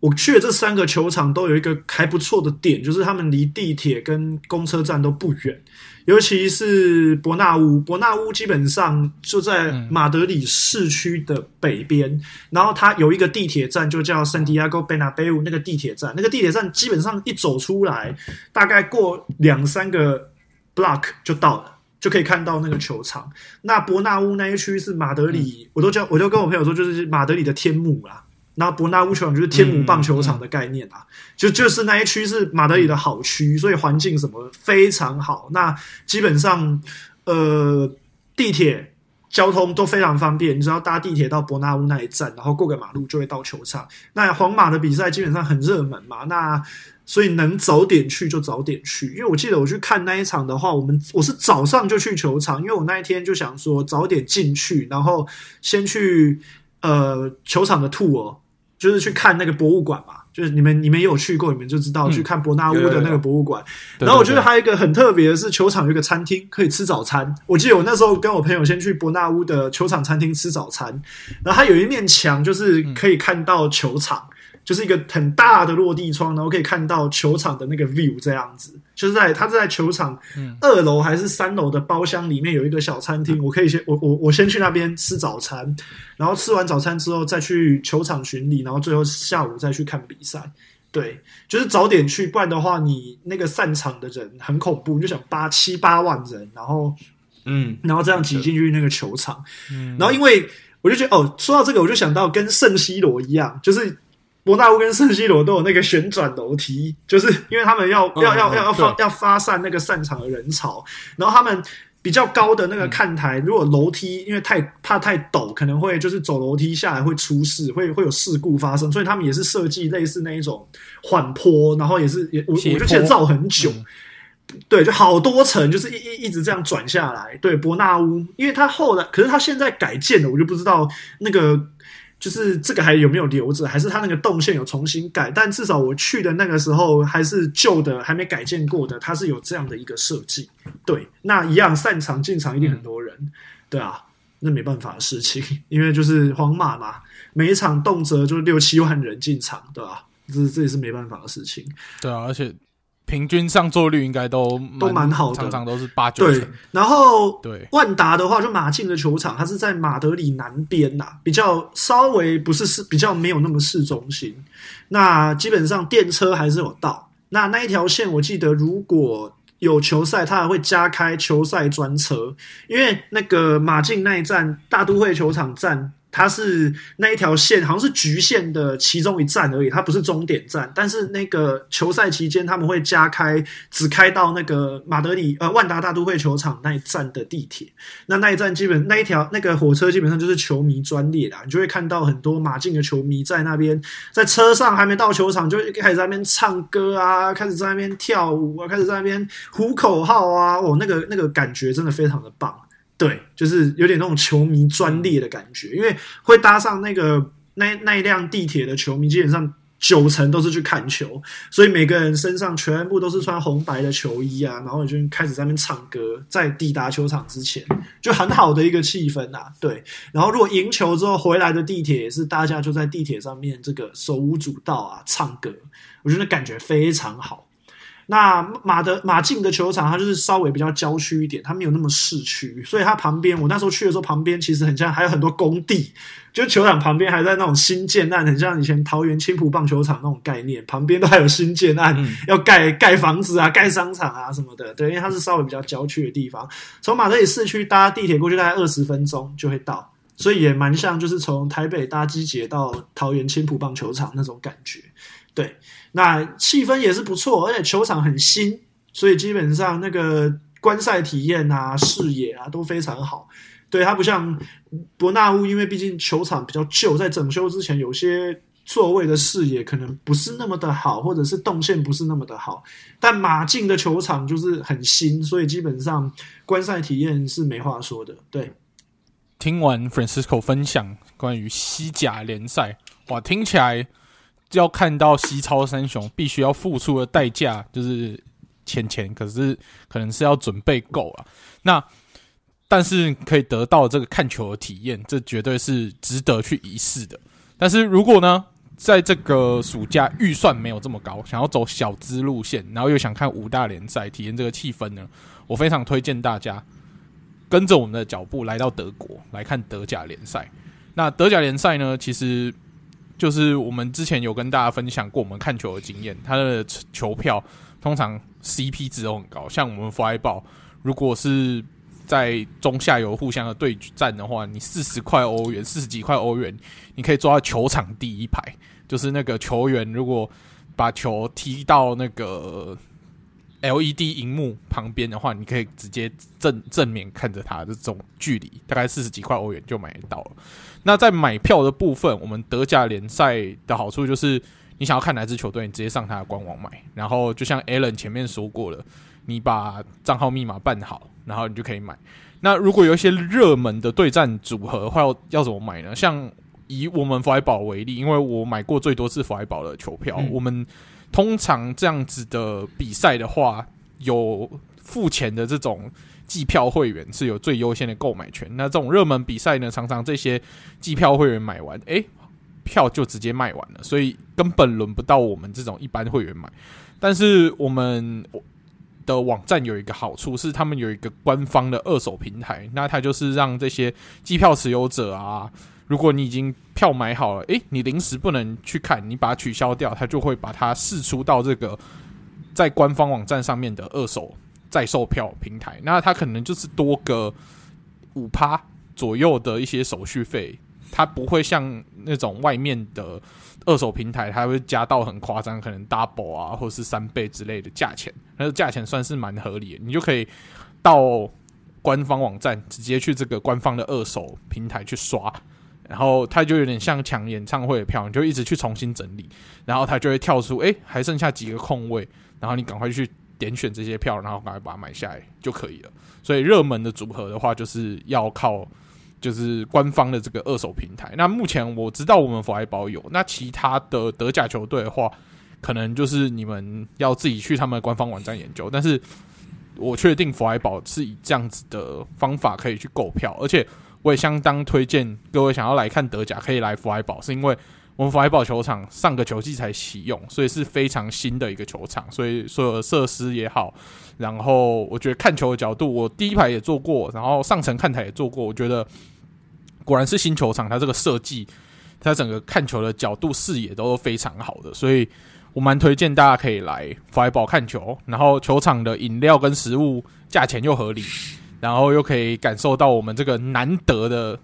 我去的这三个球场都有一个还不错的点，就是他们离地铁跟公车站都不远。尤其是伯纳乌，伯纳乌基本上就在马德里市区的北边，嗯、然后它有一个地铁站，就叫圣地亚哥贝纳贝乌那个地铁站。那个地铁站基本上一走出来，大概过两三个 block 就到了，就可以看到那个球场。那伯纳乌那一区是马德里，嗯、我都叫我就跟我朋友说，就是马德里的天幕啦。那伯纳乌球场就是天母棒球场的概念啊，嗯嗯、就就是那一区是马德里的好区，所以环境什么非常好。那基本上，呃，地铁。交通都非常方便，你只要搭地铁到伯纳乌那一站，然后过个马路就会到球场。那皇马的比赛基本上很热门嘛，那所以能早点去就早点去。因为我记得我去看那一场的话，我们我是早上就去球场，因为我那一天就想说早点进去，然后先去呃球场的 tour，就是去看那个博物馆嘛。就是你们，你们也有去过，你们就知道去看伯纳乌的那个博物馆。然后我觉得还有一个很特别的是，球场有一个餐厅可以吃早餐。我记得我那时候跟我朋友先去伯纳乌的球场餐厅吃早餐，然后它有一面墙就是可以看到球场。就是一个很大的落地窗，然后可以看到球场的那个 view 这样子。就是在他是在球场二楼还是三楼的包厢里面有一个小餐厅，我可以先我我我先去那边吃早餐，然后吃完早餐之后再去球场巡礼，然后最后下午再去看比赛。对，就是早点去，不然的话你那个散场的人很恐怖，你就想八七八万人，然后嗯，然后这样挤进去那个球场，嗯，然后因为我就觉得哦，说到这个我就想到跟圣西罗一样，就是。伯纳乌跟圣西罗都有那个旋转楼梯，就是因为他们要、嗯、要要要要发要发散那个散场的人潮，然后他们比较高的那个看台，嗯、如果楼梯因为太怕太陡，可能会就是走楼梯下来会出事，会会有事故发生，所以他们也是设计类似那一种缓坡，然后也是也我我就记得造很久，嗯、对，就好多层，就是一一一直这样转下来。对，伯纳乌，因为他后来可是他现在改建了，我就不知道那个。就是这个还有没有留着，还是它那个动线有重新改？但至少我去的那个时候还是旧的，还没改建过的，它是有这样的一个设计。对，那一样散场进场一定很多人，嗯、对啊，那没办法的事情，因为就是皇马嘛，每一场动辄就六七万人进场，对吧、啊？这这也是没办法的事情。对啊，而且。平均上座率应该都都蛮好的，常常都是八九成。对，然后对万达的话，就马竞的球场，它是在马德里南边呐，比较稍微不是市，比较没有那么市中心。那基本上电车还是有到。那那一条线，我记得如果有球赛，它还会加开球赛专车，因为那个马竞那一站大都会球场站。它是那一条线，好像是局线的其中一站而已，它不是终点站。但是那个球赛期间，他们会加开，只开到那个马德里呃万达大都会球场那一站的地铁。那那一站基本那一条那个火车基本上就是球迷专列啦，你就会看到很多马竞的球迷在那边，在车上还没到球场就开始在那边唱歌啊，开始在那边跳舞啊，开始在那边呼口号啊，哦，那个那个感觉真的非常的棒。对，就是有点那种球迷专列的感觉，因为会搭上那个那那一辆地铁的球迷，基本上九成都是去看球，所以每个人身上全部都是穿红白的球衣啊，然后就开始在那边唱歌，在抵达球场之前，就很好的一个气氛啊。对，然后如果赢球之后回来的地铁也是大家就在地铁上面这个手舞足蹈啊，唱歌，我觉得感觉非常好。那马德马竞的球场，它就是稍微比较郊区一点，它没有那么市区，所以它旁边，我那时候去的时候，旁边其实很像还有很多工地，就球场旁边还在那种新建案，很像以前桃园青浦棒球场那种概念，旁边都还有新建案，嗯、要盖盖房子啊，盖商场啊什么的。对，因为它是稍微比较郊区的地方，从马德里市区搭地铁过去大概二十分钟就会到，所以也蛮像就是从台北搭机捷到桃园青浦棒球场那种感觉。对，那气氛也是不错，而且球场很新，所以基本上那个观赛体验啊、视野啊都非常好。对，它不像伯纳乌，因为毕竟球场比较旧，在整修之前，有些座位的视野可能不是那么的好，或者是动线不是那么的好。但马竞的球场就是很新，所以基本上观赛体验是没话说的。对，听完 Francisco 分享关于西甲联赛，哇，听起来。要看到西超三雄，必须要付出的代价就是钱钱，可是可能是要准备够了。那但是可以得到这个看球的体验，这绝对是值得去一试的。但是如果呢，在这个暑假预算没有这么高，想要走小资路线，然后又想看五大联赛，体验这个气氛呢，我非常推荐大家跟着我们的脚步来到德国来看德甲联赛。那德甲联赛呢，其实。就是我们之前有跟大家分享过我们看球的经验，它的球票通常 CP 值都很高。像我们 Fly 报如果是在中下游互相的对战的话，你四十块欧元，四十几块欧元，你可以坐到球场第一排，就是那个球员如果把球踢到那个 LED 荧幕旁边的话，你可以直接正正面看着它的这种距离，大概四十几块欧元就买得到了。那在买票的部分，我们德甲联赛的好处就是，你想要看哪支球队，你直接上它的官网买。然后就像 Alan 前面说过了，你把账号密码办好，然后你就可以买。那如果有一些热门的对战组合的话，要要怎么买呢？像以我们弗莱堡为例，因为我买过最多次弗莱堡的球票，嗯、我们通常这样子的比赛的话，有付钱的这种。季票会员是有最优先的购买权。那这种热门比赛呢，常常这些季票会员买完，诶、票就直接卖完了，所以根本轮不到我们这种一般会员买。但是我们的网站有一个好处是，他们有一个官方的二手平台，那它就是让这些机票持有者啊，如果你已经票买好了，诶、你临时不能去看，你把它取消掉，它就会把它释出到这个在官方网站上面的二手。在售票平台，那它可能就是多个五趴左右的一些手续费，它不会像那种外面的二手平台，它会加到很夸张，可能 double 啊，或是三倍之类的价钱，那个价钱算是蛮合理的，你就可以到官方网站直接去这个官方的二手平台去刷，然后它就有点像抢演唱会的票，你就一直去重新整理，然后它就会跳出，诶，还剩下几个空位，然后你赶快去。点选这些票，然后赶快把它买下来就可以了。所以热门的组合的话，就是要靠就是官方的这个二手平台。那目前我知道我们佛爱宝有，那其他的德甲球队的话，可能就是你们要自己去他们的官方网站研究。但是我确定佛爱宝是以这样子的方法可以去购票，而且我也相当推荐各位想要来看德甲可以来弗莱堡，是因为。我们弗莱堡球场上个球季才启用，所以是非常新的一个球场，所以所有的设施也好，然后我觉得看球的角度，我第一排也坐过，然后上层看台也坐过，我觉得果然是新球场，它这个设计，它整个看球的角度视野都非常好的，所以我蛮推荐大家可以来弗莱堡看球，然后球场的饮料跟食物价钱又合理，然后又可以感受到我们这个难得的。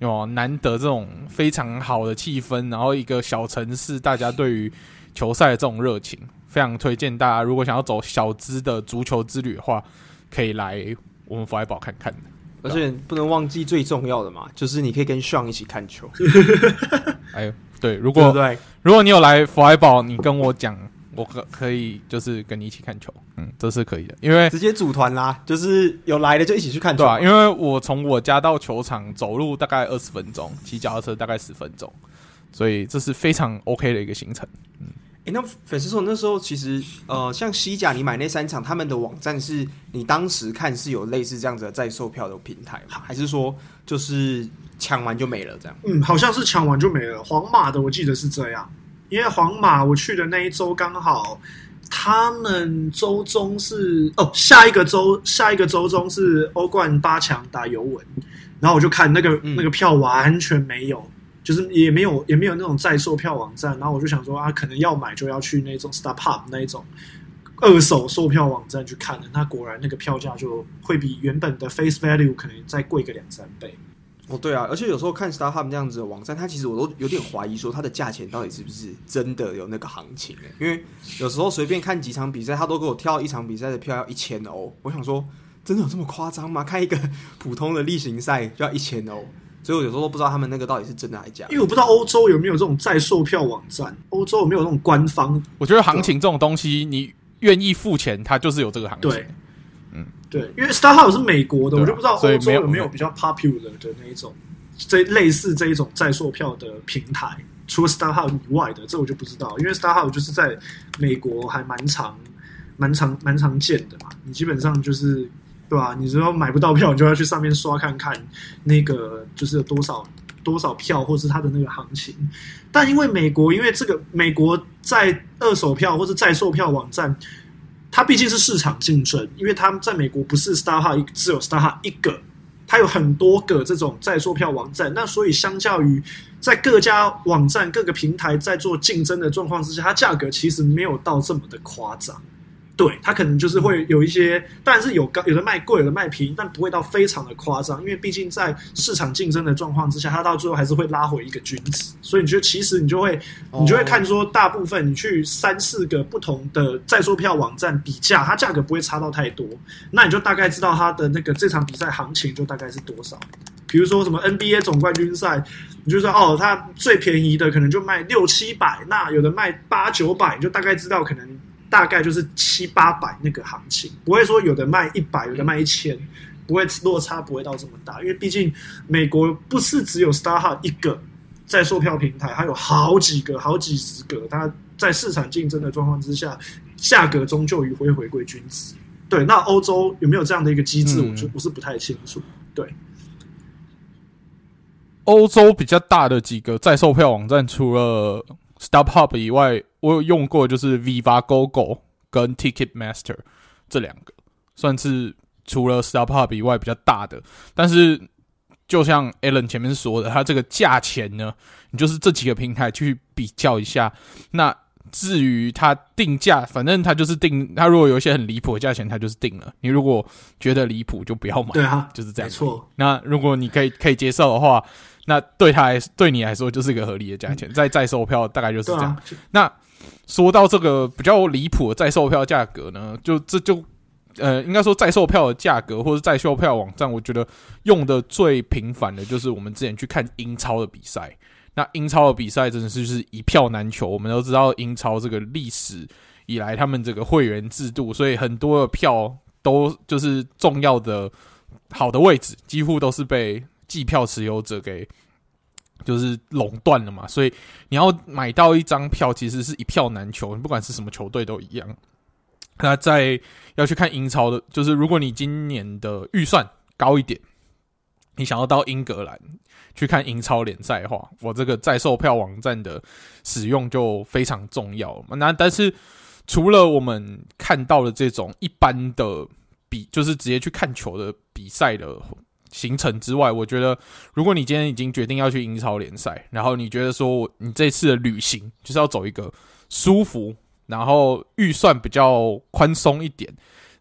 哦，难得这种非常好的气氛，然后一个小城市，大家对于球赛的这种热情，非常推荐大家。如果想要走小资的足球之旅的话，可以来我们弗莱堡看看。而且不能忘记最重要的嘛，就是你可以跟 Sean 一起看球。哎，对，如果对，对，如果你有来弗莱堡，你跟我讲。我可可以就是跟你一起看球，嗯，这是可以的，因为直接组团啦，就是有来的就一起去看球，对啊，因为我从我家到球场走路大概二十分钟，骑脚踏车大概十分钟，所以这是非常 OK 的一个行程。嗯，诶、欸，那粉丝说那时候其实呃，像西甲你买那三场，他们的网站是你当时看是有类似这样子的在售票的平台吗？还是说就是抢完就没了这样？嗯，好像是抢完就没了。皇马的我记得是这样。因为皇马我去的那一周刚好，他们周中是哦，下一个周下一个周中是欧冠八强打尤文，然后我就看那个、嗯、那个票完全没有，就是也没有也没有那种在售票网站，然后我就想说啊，可能要买就要去那种 StubHub 那一种二手售票网站去看的，那果然那个票价就会比原本的 Face Value 可能再贵个两三倍。哦，对啊，而且有时候看 StarHub 这样子的网站，它其实我都有点怀疑说它的价钱到底是不是真的有那个行情诶，因为有时候随便看几场比赛，他都给我跳一场比赛的票要一千欧，我想说真的有这么夸张吗？看一个普通的例行赛就要一千欧，所以我有时候都不知道他们那个到底是真的还是假的。因为我不知道欧洲有没有这种在售票网站，欧洲有没有那种官方？我觉得行情这种东西，你愿意付钱，它就是有这个行情。对。嗯，对，因为 StarHub 是美国的，啊、我就不知道欧洲有没有比较 popular 的那一种，这类似这一种在售票的平台，除了 StarHub 以外的，这我就不知道。因为 StarHub 就是在美国还蛮常、蛮常、蛮常见的嘛。你基本上就是对吧、啊？你只要买不到票，你就要去上面刷看看那个就是有多少多少票，或是它的那个行情。但因为美国，因为这个美国在二手票或是在售票网站。它毕竟是市场竞争，因为它在美国不是 StarHub 只有 StarHub 一个，它有很多个这种在售票网站。那所以相较于在各家网站各个平台在做竞争的状况之下，它价格其实没有到这么的夸张。对，它可能就是会有一些，当然是有高，有的卖贵，有的卖便宜，但不会到非常的夸张，因为毕竟在市场竞争的状况之下，它到最后还是会拉回一个均值。所以你觉得其实你就会，你就会看说，大部分你去三四个不同的在售票网站比价，它价格不会差到太多，那你就大概知道它的那个这场比赛行情就大概是多少。比如说什么 NBA 总冠军赛，你就说哦，它最便宜的可能就卖六七百，那有的卖八九百，你就大概知道可能。大概就是七八百那个行情，不会说有的卖一百，有的卖一千，不会落差不会到这么大，因为毕竟美国不是只有 StarHub 一个在售票平台，还有好几个、好几十个，它在市场竞争的状况之下，价格终究于会回归均值。对，那欧洲有没有这样的一个机制？我就不是不太清楚。对，欧洲比较大的几个在售票网站，除了 StubHub 以外。我有用过，就是 Viva GoGo 跟 Ticketmaster 这两个，算是除了 StubHub 以外比较大的。但是，就像 Alan 前面说的，它这个价钱呢，你就是这几个平台去比较一下。那至于它定价，反正它就是定。它如果有一些很离谱的价钱，它就是定了。你如果觉得离谱，就不要买。对啊，就是这样。没错。那如果你可以可以接受的话，那对他来对你来说就是一个合理的价钱。在在售票大概就是这样。啊、那说到这个比较离谱的在售票价格呢，就这就呃，应该说在售票的价格或者在售票网站，我觉得用的最频繁的就是我们之前去看英超的比赛。那英超的比赛真的是就是一票难求。我们都知道英超这个历史以来，他们这个会员制度，所以很多的票都就是重要的好的位置，几乎都是被季票持有者给。就是垄断了嘛，所以你要买到一张票，其实是一票难求。你不管是什么球队都一样。那在要去看英超的，就是如果你今年的预算高一点，你想要到英格兰去看英超联赛的话，我这个在售票网站的使用就非常重要。那但是除了我们看到的这种一般的比，就是直接去看球的比赛的。行程之外，我觉得如果你今天已经决定要去英超联赛，然后你觉得说你这次的旅行就是要走一个舒服，然后预算比较宽松一点，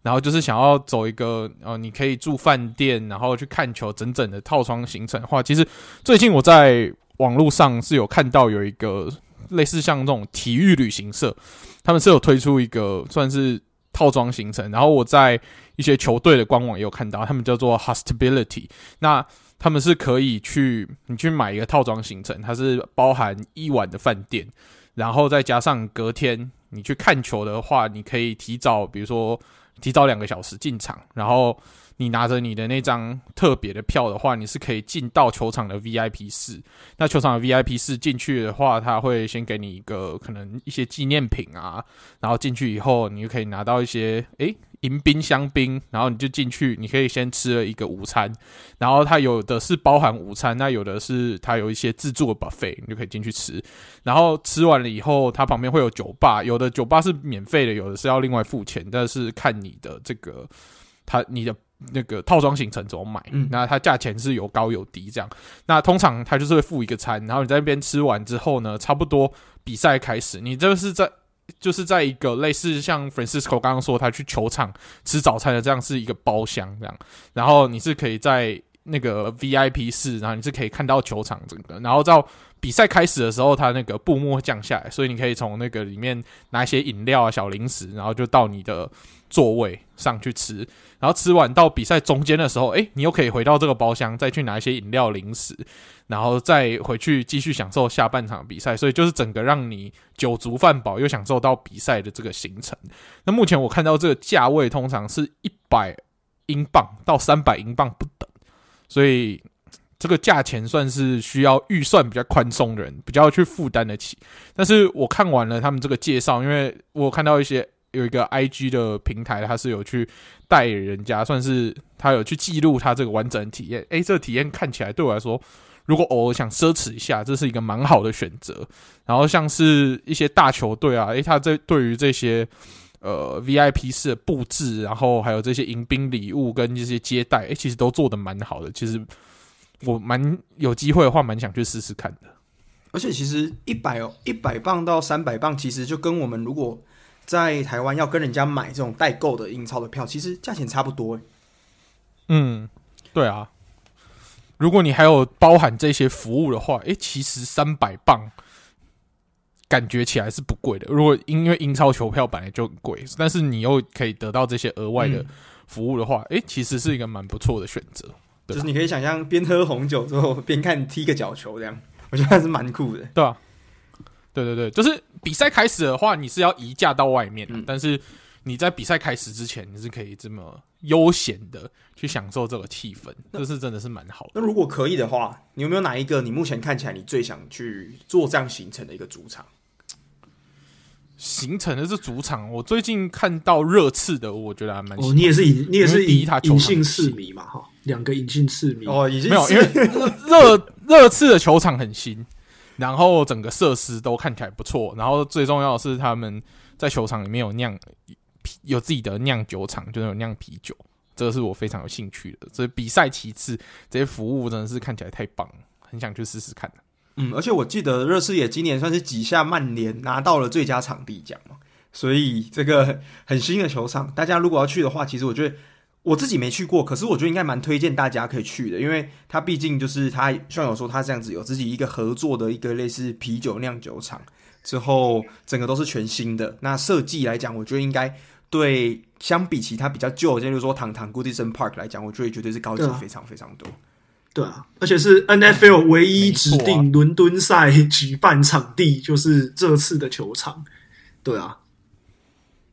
然后就是想要走一个呃，你可以住饭店，然后去看球，整整的套装行程的话，其实最近我在网络上是有看到有一个类似像这种体育旅行社，他们是有推出一个算是套装行程，然后我在。一些球队的官网也有看到，他们叫做 Hostability，那他们是可以去你去买一个套装行程，它是包含一晚的饭店，然后再加上隔天你去看球的话，你可以提早，比如说提早两个小时进场，然后你拿着你的那张特别的票的话，你是可以进到球场的 VIP 室。那球场的 VIP 室进去的话，他会先给你一个可能一些纪念品啊，然后进去以后，你就可以拿到一些诶。迎宾香槟，然后你就进去，你可以先吃了一个午餐，然后它有的是包含午餐，那有的是它有一些自助的 buffet，你就可以进去吃。然后吃完了以后，它旁边会有酒吧，有的酒吧是免费的，有的是要另外付钱，但是看你的这个它你的那个套装行程怎么买，嗯，那它价钱是有高有低这样。那通常它就是会付一个餐，然后你在那边吃完之后呢，差不多比赛开始，你这是在。就是在一个类似像 Francisco 刚刚说他去球场吃早餐的这样是一个包厢这样，然后你是可以在那个 VIP 室，然后你是可以看到球场整个，然后到比赛开始的时候，它那个布幕降下来，所以你可以从那个里面拿一些饮料啊、小零食，然后就到你的座位上去吃，然后吃完到比赛中间的时候，诶，你又可以回到这个包厢再去拿一些饮料、零食。然后再回去继续享受下半场比赛，所以就是整个让你酒足饭饱又享受到比赛的这个行程。那目前我看到这个价位通常是一百英镑到三百英镑不等，所以这个价钱算是需要预算比较宽松的人比较去负担得起。但是我看完了他们这个介绍，因为我看到一些有一个 IG 的平台，他是有去带人家，算是他有去记录他这个完整的体验。诶，这个体验看起来对我来说。如果偶尔想奢侈一下，这是一个蛮好的选择。然后像是一些大球队啊，诶，他这对于这些呃 VIP 式的布置，然后还有这些迎宾礼物跟这些接待，诶，其实都做得蛮好的。其实我蛮有机会的话，蛮想去试试看的。而且其实一百哦，一百磅到三百磅，其实就跟我们如果在台湾要跟人家买这种代购的英超的票，其实价钱差不多。嗯，对啊。如果你还有包含这些服务的话，诶，其实三百磅感觉起来是不贵的。如果因为英超球票本来就很贵，但是你又可以得到这些额外的服务的话，诶，其实是一个蛮不错的选择。就是你可以想象边喝红酒之后边看踢个角球这样，我觉得还是蛮酷的。对啊，对对对，就是比赛开始的话，你是要移驾到外面，嗯，但是你在比赛开始之前，你是可以这么悠闲的去享受这个气氛，这是真的是蛮好的。那如果可以的话，你有没有哪一个你目前看起来你最想去做这样行程的一个主场？形成的是主场，我最近看到热刺的，我觉得还蛮。哦，你也是隐，你也是隐隐性刺迷嘛？哈，两个隐性刺名哦，已经没有，因为 热热刺的球场很新，然后整个设施都看起来不错，然后最重要的是他们在球场里面有酿有自己的酿酒厂，就是有酿啤酒，这个是我非常有兴趣的。所以比赛其次，这些服务真的是看起来太棒了，很想去试试看。嗯，而且我记得热刺也今年算是挤下曼联拿到了最佳场地奖嘛，所以这个很新的球场，大家如果要去的话，其实我觉得我自己没去过，可是我觉得应该蛮推荐大家可以去的，因为它毕竟就是它像有说它这样子有自己一个合作的一个类似啤酒酿酒厂，之后整个都是全新的，那设计来讲，我觉得应该对相比其他比较旧，就是说堂堂 Goodison Park 来讲，我觉得绝对是高级非常非常多。对啊，而且是 NFL 唯一指定伦敦赛举办场地，就是这次的球场。对啊，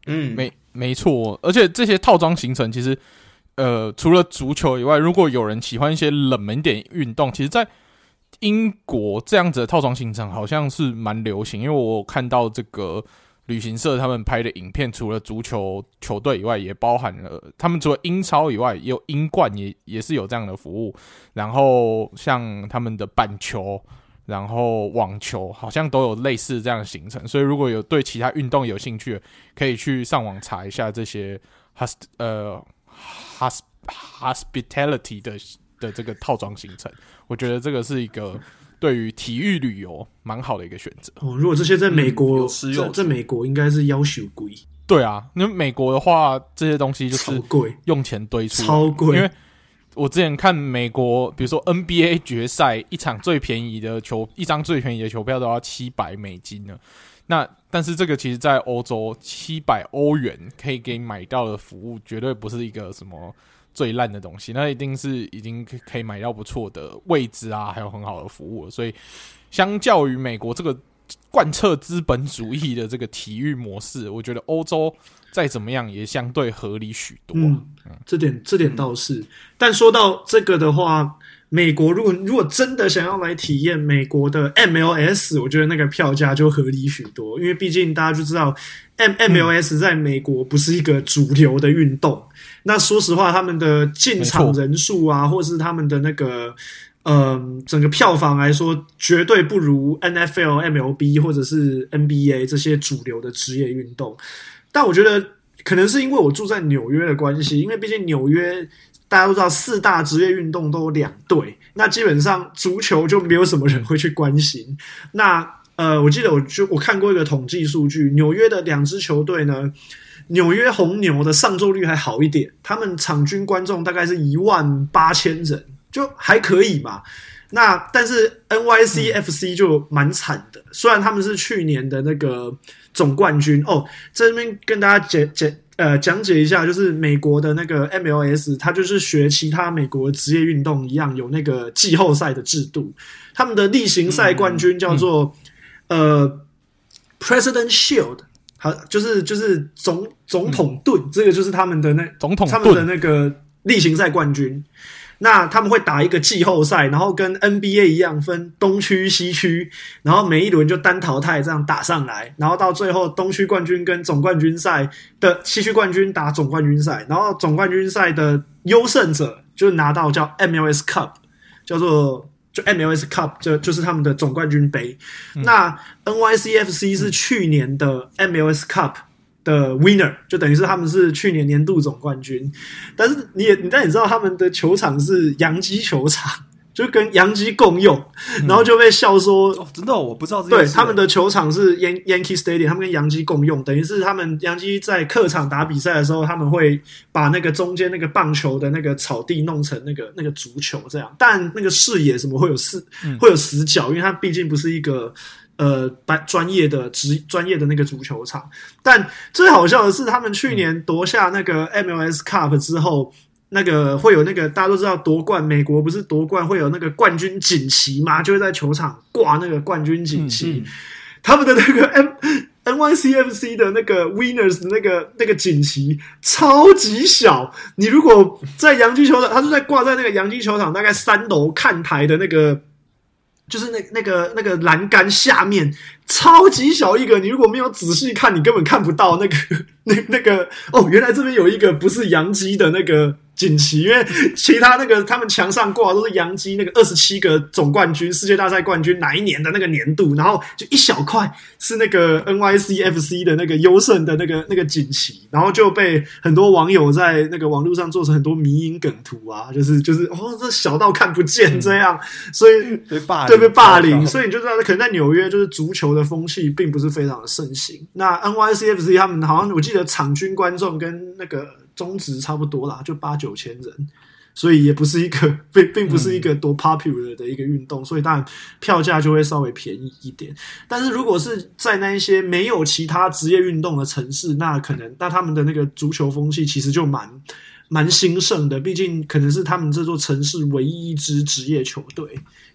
嗯，没没错，而且这些套装行程其实，呃，除了足球以外，如果有人喜欢一些冷门点运动，其实，在英国这样子的套装行程好像是蛮流行，因为我看到这个。旅行社他们拍的影片，除了足球球队以外，也包含了他们除了英超以外，也有英冠也也是有这样的服务。然后像他们的板球，然后网球，好像都有类似这样的行程。所以如果有对其他运动有兴趣，可以去上网查一下这些 hosp 呃 hosp hospitality 的的这个套装行程。我觉得这个是一个。对于体育旅游蛮好的一个选择哦。如果这些在美国，嗯、在在美国应该是要求贵。对啊，因为美国的话，这些东西就是贵，用钱堆出超贵。因为我之前看美国，比如说 NBA 决赛，一场最便宜的球，一张最便宜的球票都要七百美金呢。那但是这个其实，在欧洲七百欧元可以给你买到的服务，绝对不是一个什么。最烂的东西，那一定是已经可以买到不错的位置啊，还有很好的服务。所以，相较于美国这个贯彻资本主义的这个体育模式，我觉得欧洲再怎么样也相对合理许多。嗯，这点这点倒是。但说到这个的话，美国如果如果真的想要来体验美国的 MLS，我觉得那个票价就合理许多，因为毕竟大家就知道 M MLS 在美国不是一个主流的运动。那说实话，他们的进场人数啊，或是他们的那个，嗯、呃，整个票房来说，绝对不如 NFL、MLB 或者是 NBA 这些主流的职业运动。但我觉得，可能是因为我住在纽约的关系，因为毕竟纽约大家都知道，四大职业运动都有两队，那基本上足球就没有什么人会去关心。那呃，我记得我就我看过一个统计数据，纽约的两支球队呢。纽约红牛的上座率还好一点，他们场均观众大概是一万八千人，就还可以嘛。那但是 NYCFC 就蛮惨的，虽然他们是去年的那个总冠军哦，在这边跟大家解解呃讲解一下，就是美国的那个 MLS，它就是学其他美国职业运动一样，有那个季后赛的制度。他们的例行赛冠军叫做、嗯嗯、呃 President Shield。好，就是就是总总统盾，嗯，这个就是他们的那总统他们的那个例行赛冠军。那他们会打一个季后赛，然后跟 NBA 一样分东区、西区，然后每一轮就单淘汰这样打上来，然后到最后东区冠军跟总冠军赛的西区冠军打总冠军赛，然后总冠军赛的优胜者就拿到叫 MLS Cup，叫做。就 MLS Cup 就就是他们的总冠军杯。嗯、那 NYCFC 是去年的 MLS Cup 的 winner，就等于是他们是去年年度总冠军。但是你也你但你知道他们的球场是洋基球场，就跟洋基共用，然后就被笑说：“哦，真的，我不知道这。”对，他们的球场是 Yan Yankee Stadium，他们跟洋基共用，等于是他们洋基在客场打比赛的时候，他们会把那个中间那个棒球的那个草地弄成那个那个足球这样，但那个视野什么会有死会有死角，因为它毕竟不是一个呃专业的职专业的那个足球场。但最好笑的是，他们去年夺下那个 MLS Cup 之后。那个会有那个大家都知道夺冠，美国不是夺冠会有那个冠军锦旗吗？就会在球场挂那个冠军锦旗。嗯嗯、他们的那个 N NYCFC 的那个 Winners 的那个那个锦旗超级小，你如果在洋基球场，他就在挂在那个洋基球场大概三楼看台的那个。就是那那个那个栏杆下面超级小一个，你如果没有仔细看，你根本看不到那个 那那个哦，原来这边有一个不是洋基的那个。锦旗，因为 其他那个他们墙上挂的都是洋基那个二十七个总冠军、世界大赛冠军哪一年的那个年度，然后就一小块是那个 NYCFC 的那个优胜的那个那个锦旗，然后就被很多网友在那个网络上做成很多迷因梗图啊，就是就是哦，这小到看不见这样，嗯、所以被霸对被霸凌，所以你就知道可能在纽约就是足球的风气并不是非常的盛行。那 NYCFC 他们好像我记得场均观众跟那个。中值差不多啦，就八九千人，所以也不是一个 并并不是一个多 popular 的一个运动，嗯、所以当然票价就会稍微便宜一点。但是如果是在那一些没有其他职业运动的城市，那可能那他们的那个足球风气其实就蛮蛮兴盛的，毕竟可能是他们这座城市唯一一支职业球队。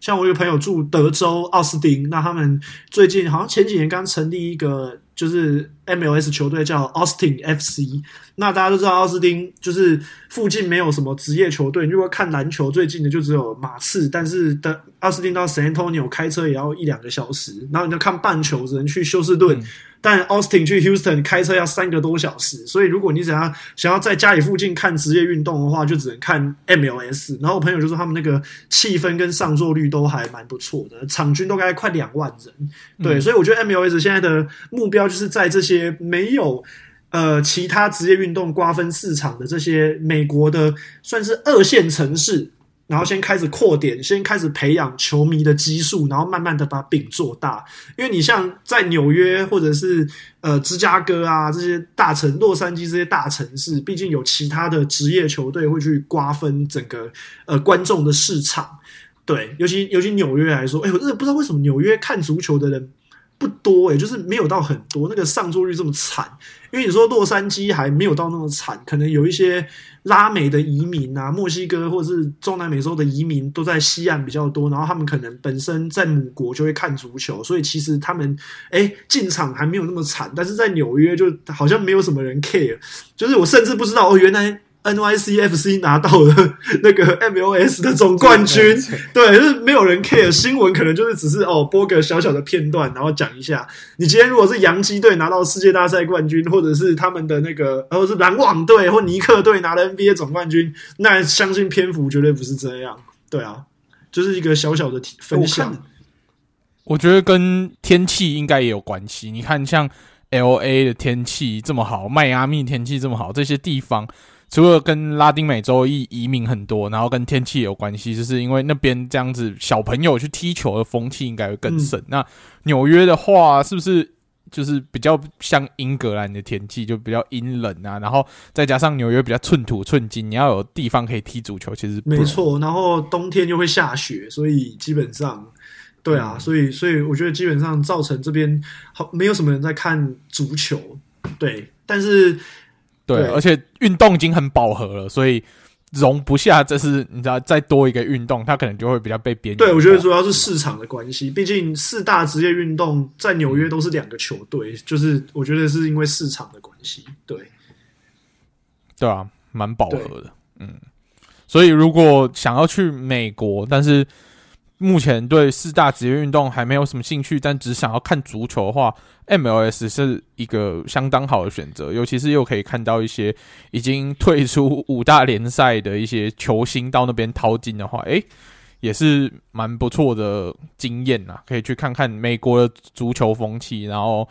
像我有个朋友住德州奥斯汀，那他们最近好像前几年刚成立一个。就是 MLS 球队叫 Austin FC，那大家都知道奥斯汀就是附近没有什么职业球队。如果看篮球，最近的就只有马刺，但是的奥斯汀到 San Antonio 开车也要一两个小时。然后你就看半球，只能去休斯顿。但 Austin 去 Houston 开车要三个多小时，所以如果你想要想要在家里附近看职业运动的话，就只能看 MLS。然后我朋友就说他们那个气氛跟上座率都还蛮不错的，场均都该快两万人。对，嗯、所以我觉得 MLS 现在的目标就是在这些没有呃其他职业运动瓜分市场的这些美国的算是二线城市。然后先开始扩点，先开始培养球迷的基数，然后慢慢的把饼做大。因为你像在纽约或者是呃芝加哥啊这些大城，洛杉矶这些大城市，毕竟有其他的职业球队会去瓜分整个呃观众的市场。对，尤其尤其纽约来说，哎，我真的不知道为什么纽约看足球的人不多，哎，就是没有到很多，那个上座率这么惨。因为你说洛杉矶还没有到那么惨，可能有一些。拉美的移民啊，墨西哥或者是中南美洲的移民都在西岸比较多，然后他们可能本身在母国就会看足球，所以其实他们诶进场还没有那么惨，但是在纽约就好像没有什么人 care，就是我甚至不知道哦，原来。NYCFC 拿到了那个 MLS 的总冠军，对，就是没有人 care 新闻，可能就是只是哦播个小小的片段，然后讲一下。你今天如果是洋基队拿到世界大赛冠军，或者是他们的那个，或者是篮网队或尼克队拿了 NBA 总冠军，那相信篇幅绝对不是这样。对啊，就是一个小小的分享。我，我觉得跟天气应该也有关系。你看，像 LA 的天气这么好，迈阿密天气这么好，这些地方。除了跟拉丁美洲移移民很多，然后跟天气有关系，就是因为那边这样子小朋友去踢球的风气应该会更盛。嗯、那纽约的话，是不是就是比较像英格兰的天气，就比较阴冷啊？然后再加上纽约比较寸土寸金，你要有地方可以踢足球，其实没错。然后冬天又会下雪，所以基本上，对啊，所以所以我觉得基本上造成这边好没有什么人在看足球，对，但是。对，对，而且运动已经很饱和了，所以容不下这是你知道再多一个运动，它可能就会比较被边缘。对，我觉得主要是市场的关系，毕竟四大职业运动在纽约都是两个球队，嗯、就是我觉得是因为市场的关系。对，对啊，蛮饱和的，嗯。所以如果想要去美国，但是目前对四大职业运动还没有什么兴趣，但只想要看足球的话。MLS 是一个相当好的选择，尤其是又可以看到一些已经退出五大联赛的一些球星到那边淘金的话，诶，也是蛮不错的经验呐。可以去看看美国的足球风气，然后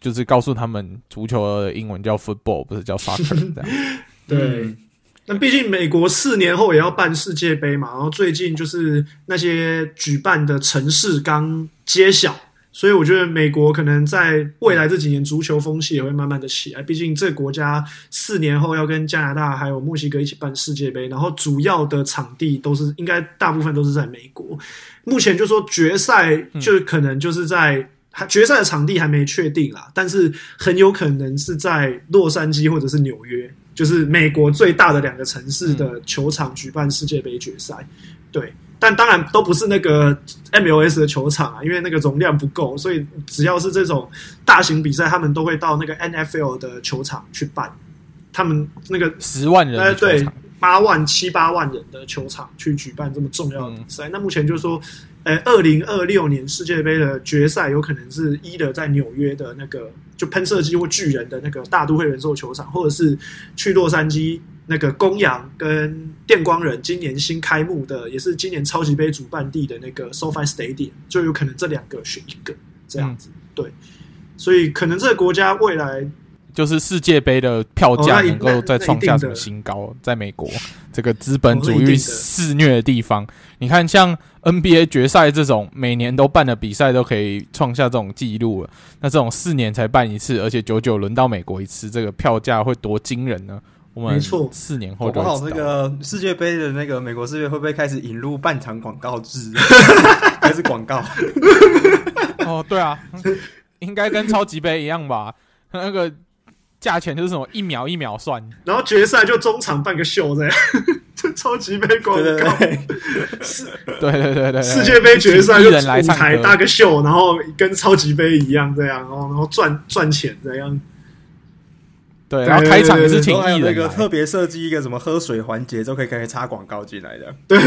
就是告诉他们足球的英文叫 football，不是叫 soccer 这样。对，那毕竟美国四年后也要办世界杯嘛，然后最近就是那些举办的城市刚揭晓。所以我觉得美国可能在未来这几年足球风气也会慢慢的起来。毕竟这国家四年后要跟加拿大还有墨西哥一起办世界杯，然后主要的场地都是应该大部分都是在美国。目前就说决赛就可能就是在、决赛的场地还没确定啦，但是很有可能是在洛杉矶或者是纽约，就是美国最大的两个城市的球场举办世界杯决赛。对。但当然都不是那个 MLS 的球场啊，因为那个容量不够，所以只要是这种大型比赛，他们都会到那个 NFL 的球场去办。他们那个十万人，哎，对，八万七八万人的球场去举办这么重要的比赛。嗯、那目前就是说，呃，二零二六年世界杯的决赛有可能是一的在纽约的那个就喷射机或巨人的那个大都会人寿球场，或者是去洛杉矶。那个公羊跟电光人今年新开幕的，也是今年超级杯主办地的那个 SoFi Stadium，就有可能这两个选一个这样子。嗯、对，所以可能这个国家未来就是世界杯的票价能够再创下什么新高？哦、在美国这个资本主义肆虐的地方，你看像 NBA 决赛这种每年都办的比赛都可以创下这种记录了，那这种四年才办一次，而且久久轮到美国一次，这个票价会多惊人呢？我没错，四年后，就好那个世界杯的那个美国世界会不会开始引入半场广告制？还是广告？哦，对啊，应该跟超级杯一样吧？那个价钱就是什么一秒一秒算，然后决赛就中场办个秀这样，这超级杯广告，对对对。对，世界杯决赛就舞台搭个秀，然后跟超级杯一样这样，然后然后赚赚钱这样。对，然后开场也是请艺人，那个特别设计一个什么喝水环节，都可以开始插广告进来的。对，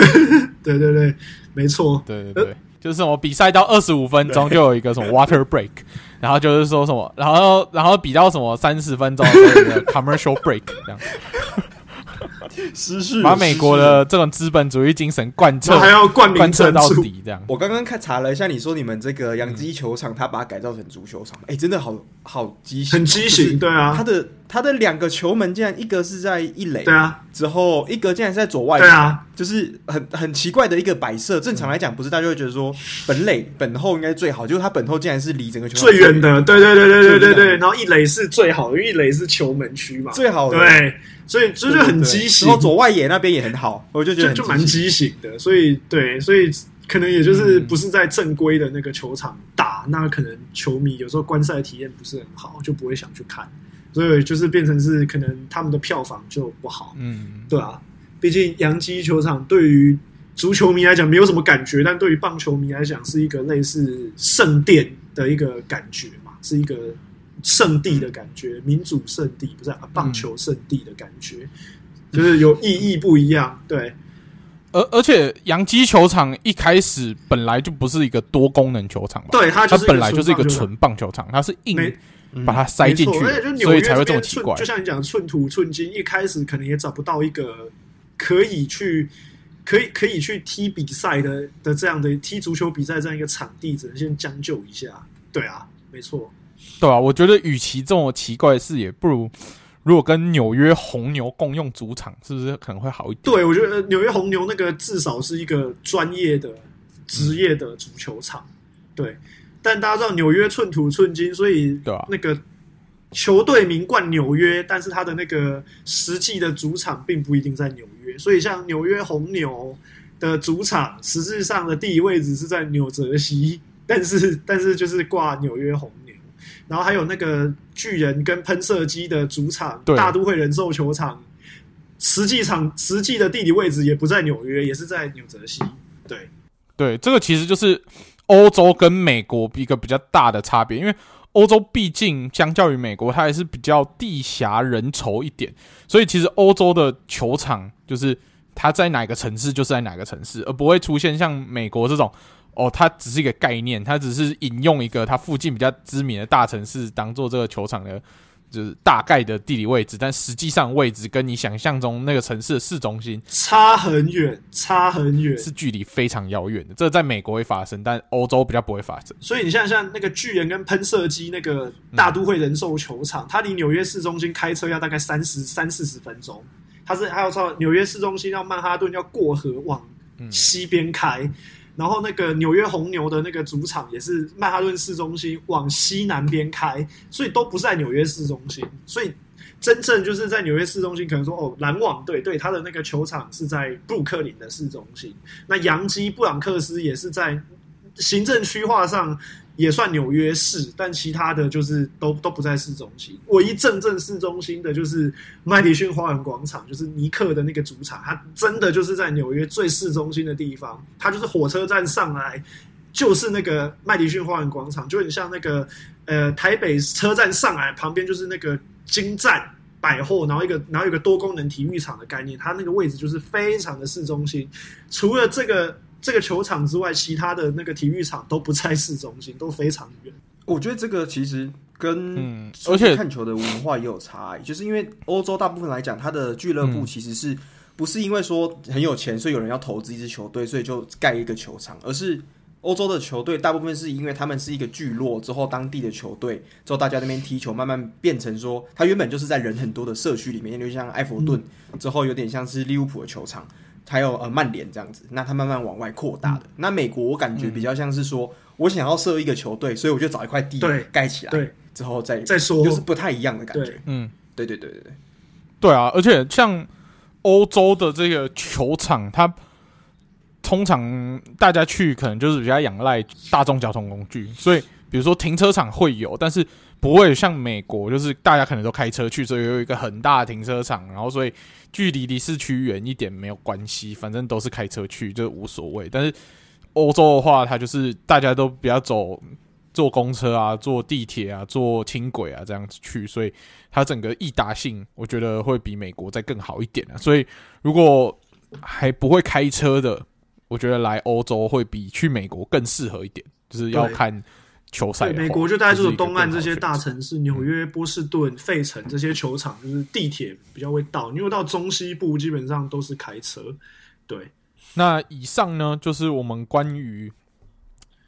对对对，没错。对对对，呃、就是什么比赛到二十五分钟就有一个什么 water break，然后就是说什么，然后然后比较什么三十分钟的 commercial break 这样。失事，把美国的这种资本主义精神贯彻，还要贯贯彻到底。这样，我刚刚看查了一下，你说你们这个洋基球场，他把它改造成足球场，哎，真的好好畸形，很畸形。对啊，他的他的两个球门竟然一个是在一垒，对啊，之后一个竟然是在左外，对啊，就是很很奇怪的一个摆设。正常来讲，不是大家会觉得说本垒本后应该最好，就是他本后竟然是离整个球最远的，对对对对对对对。然后一垒是最好的，因为一垒是球门区嘛，最好的。对。所以这就很畸形，然后左外野那边也很好，我就觉得就蛮畸形的。所以对，所以可能也就是不是在正规的那个球场打，嗯、那可能球迷有时候观赛体验不是很好，就不会想去看。所以就是变成是可能他们的票房就不好。嗯，对啊，毕竟洋基球场对于足球迷来讲没有什么感觉，但对于棒球迷来讲是一个类似圣殿的一个感觉嘛，是一个。圣地的感觉，民主圣地不是啊，棒球圣地的感觉，嗯、就是有意义不一样。对，而而且洋基球场一开始本来就不是一个多功能球场嘛，对，它它本来就是一个纯棒球场，它是硬把它塞进去，所以才会这么奇怪。就像你讲寸土寸金，一开始可能也找不到一个可以去可以可以去踢比赛的的这样的踢足球比赛这样一个场地，只能先将就一下。对啊，没错。对啊，我觉得与其这么奇怪的事，也不如如果跟纽约红牛共用主场，是不是可能会好一点？对，我觉得纽约红牛那个至少是一个专业的、职业的足球场。嗯、对，但大家知道纽约寸土寸金，所以那个球队名冠纽约，但是他的那个实际的主场并不一定在纽约。所以像纽约红牛的主场，实质上的地理位置是在纽泽西，但是但是就是挂纽约红。然后还有那个巨人跟喷射机的主场大都会人寿球场，实际场实际的地理位置也不在纽约，也是在纽泽西。对，对，这个其实就是欧洲跟美国一个比较大的差别，因为欧洲毕竟相较于美国，它还是比较地狭人稠一点，所以其实欧洲的球场就是它在哪个城市就是在哪个城市，而不会出现像美国这种。哦，它只是一个概念，它只是引用一个它附近比较知名的大城市当做这个球场的，就是大概的地理位置，但实际上位置跟你想象中那个城市的市中心差很远，差很远，是距离非常遥远的。这在美国会发生，但欧洲比较不会发生。所以你像像那个巨人跟喷射机那个大都会人寿球场，嗯、它离纽约市中心开车要大概三十三四十分钟。它是还要到纽约市中心到曼哈顿要过河往西边开，嗯、然后那个纽约红牛的那个主场也是曼哈顿市中心往西南边开，所以都不是在纽约市中心，所以。真正就是在纽约市中心，可能说哦，篮网队对他的那个球场是在布鲁克林的市中心。那洋基布朗克斯也是在行政区划上也算纽约市，但其他的就是都都不在市中心。唯一正正市中心的就是麦迪逊花园广场，就是尼克的那个主场，它真的就是在纽约最市中心的地方。它就是火车站上来就是那个麦迪逊花园广场，就很像那个呃台北车站上来旁边就是那个。金站百货，然后一个，然后有一个多功能体育场的概念，它那个位置就是非常的市中心。除了这个这个球场之外，其他的那个体育场都不在市中心，都非常远。我觉得这个其实跟嗯，而且看球的文化也有差异，就是因为欧洲大部分来讲，它的俱乐部其实是不是因为说很有钱，所以有人要投资一支球队，所以就盖一个球场，而是。欧洲的球队大部分是因为他们是一个聚落，之后当地的球队，之后大家那边踢球，慢慢变成说，他原本就是在人很多的社区里面，就像埃弗顿，之后有点像是利物浦的球场，还有呃曼联这样子，那它慢慢往外扩大的。那美国我感觉比较像是说，我想要设一个球队，所以我就找一块地盖起来，对，之后再再说，就是不太一样的感觉。嗯，对对对对对，对啊，而且像欧洲的这个球场，它。通常大家去可能就是比较仰赖大众交通工具，所以比如说停车场会有，但是不会像美国，就是大家可能都开车去，所以有一个很大的停车场，然后所以距离离市区远一点没有关系，反正都是开车去就无所谓。但是欧洲的话，它就是大家都比较走坐公车啊、坐地铁啊、坐轻轨啊这样子去，所以它整个易达性我觉得会比美国再更好一点啊。所以如果还不会开车的，我觉得来欧洲会比去美国更适合一点，就是要看球赛。美国就大概就是东岸这些大城市，纽约、波士顿、费城这些球场，就是地铁比较会到。因为到中西部基本上都是开车。对，那以上呢，就是我们关于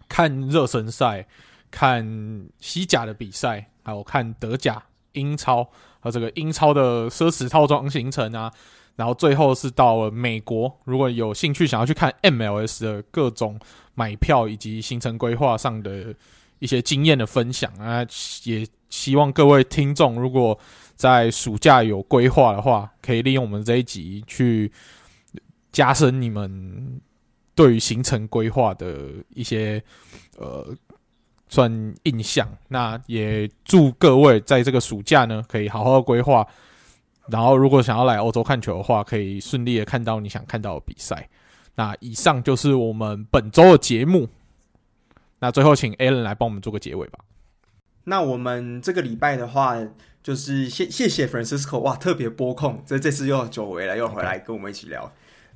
看热身赛、看西甲的比赛，还有看德甲、英超和这个英超的奢侈套装行程啊。然后最后是到了美国，如果有兴趣想要去看 MLS 的各种买票以及行程规划上的一些经验的分享啊，也希望各位听众如果在暑假有规划的话，可以利用我们这一集去加深你们对于行程规划的一些呃算印象。那也祝各位在这个暑假呢，可以好好规划。然后，如果想要来欧洲看球的话，可以顺利的看到你想看到的比赛。那以上就是我们本周的节目。那最后，请 Alan 来帮我们做个结尾吧。那我们这个礼拜的话，就是谢谢谢 Francisco 哇，特别播控，这这次又久违了，又回来跟我们一起聊。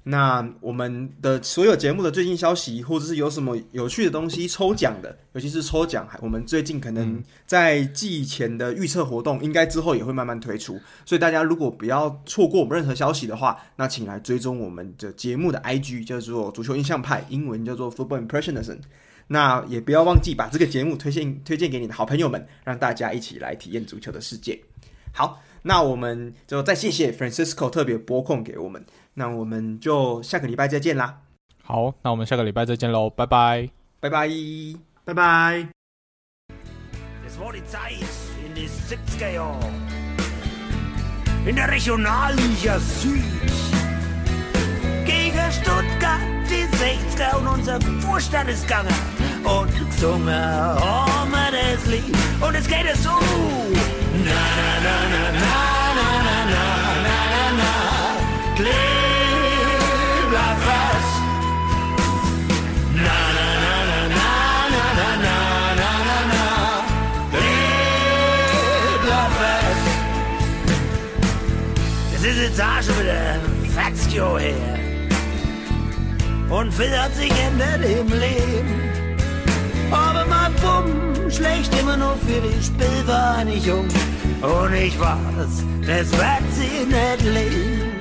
那我们的所有节目的最新消息，或者是有什么有趣的东西抽奖的，尤其是抽奖，我们最近可能在季前的预测活动，应该之后也会慢慢推出。所以大家如果不要错过我们任何消息的话，那请来追踪我们的节目的 IG，叫做足球印象派，英文叫做 Football Impressionism。那也不要忘记把这个节目推荐推荐给你的好朋友们，让大家一起来体验足球的世界。好，那我们就再谢谢 Francisco 特别拨空给我们。那我们就下个礼拜再见啦。好，那我们下个礼拜再见喽，拜拜，拜拜，拜拜。60er und unser Vorstand ist gegangen und gesungen haben wir das Lied. Und es geht es so. Na, na, na, na, na, na, na, na, na, na, na. Kleb bleib fest. Na, na, na, na, na, na, na, na, na, na, na. Kleb bleib fest. Das ist jetzt auch schon wieder ein Faxio her. Und hat sich geändert im Leben. Aber mein Bumm schlägt immer noch für die Spielvereinigung. Und ich weiß, das wird sie nicht leben.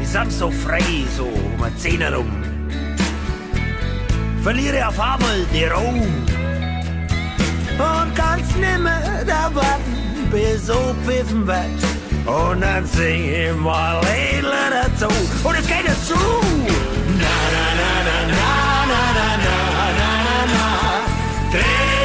Ich sag's so frei, so um ein Zehner rum. Verliere auf einmal die Ruhe. Und kann's nimmer da warten, bis so pfiffen wird Oh, not in my late letter to Oh, this guy is true. Na na na na na na na na na na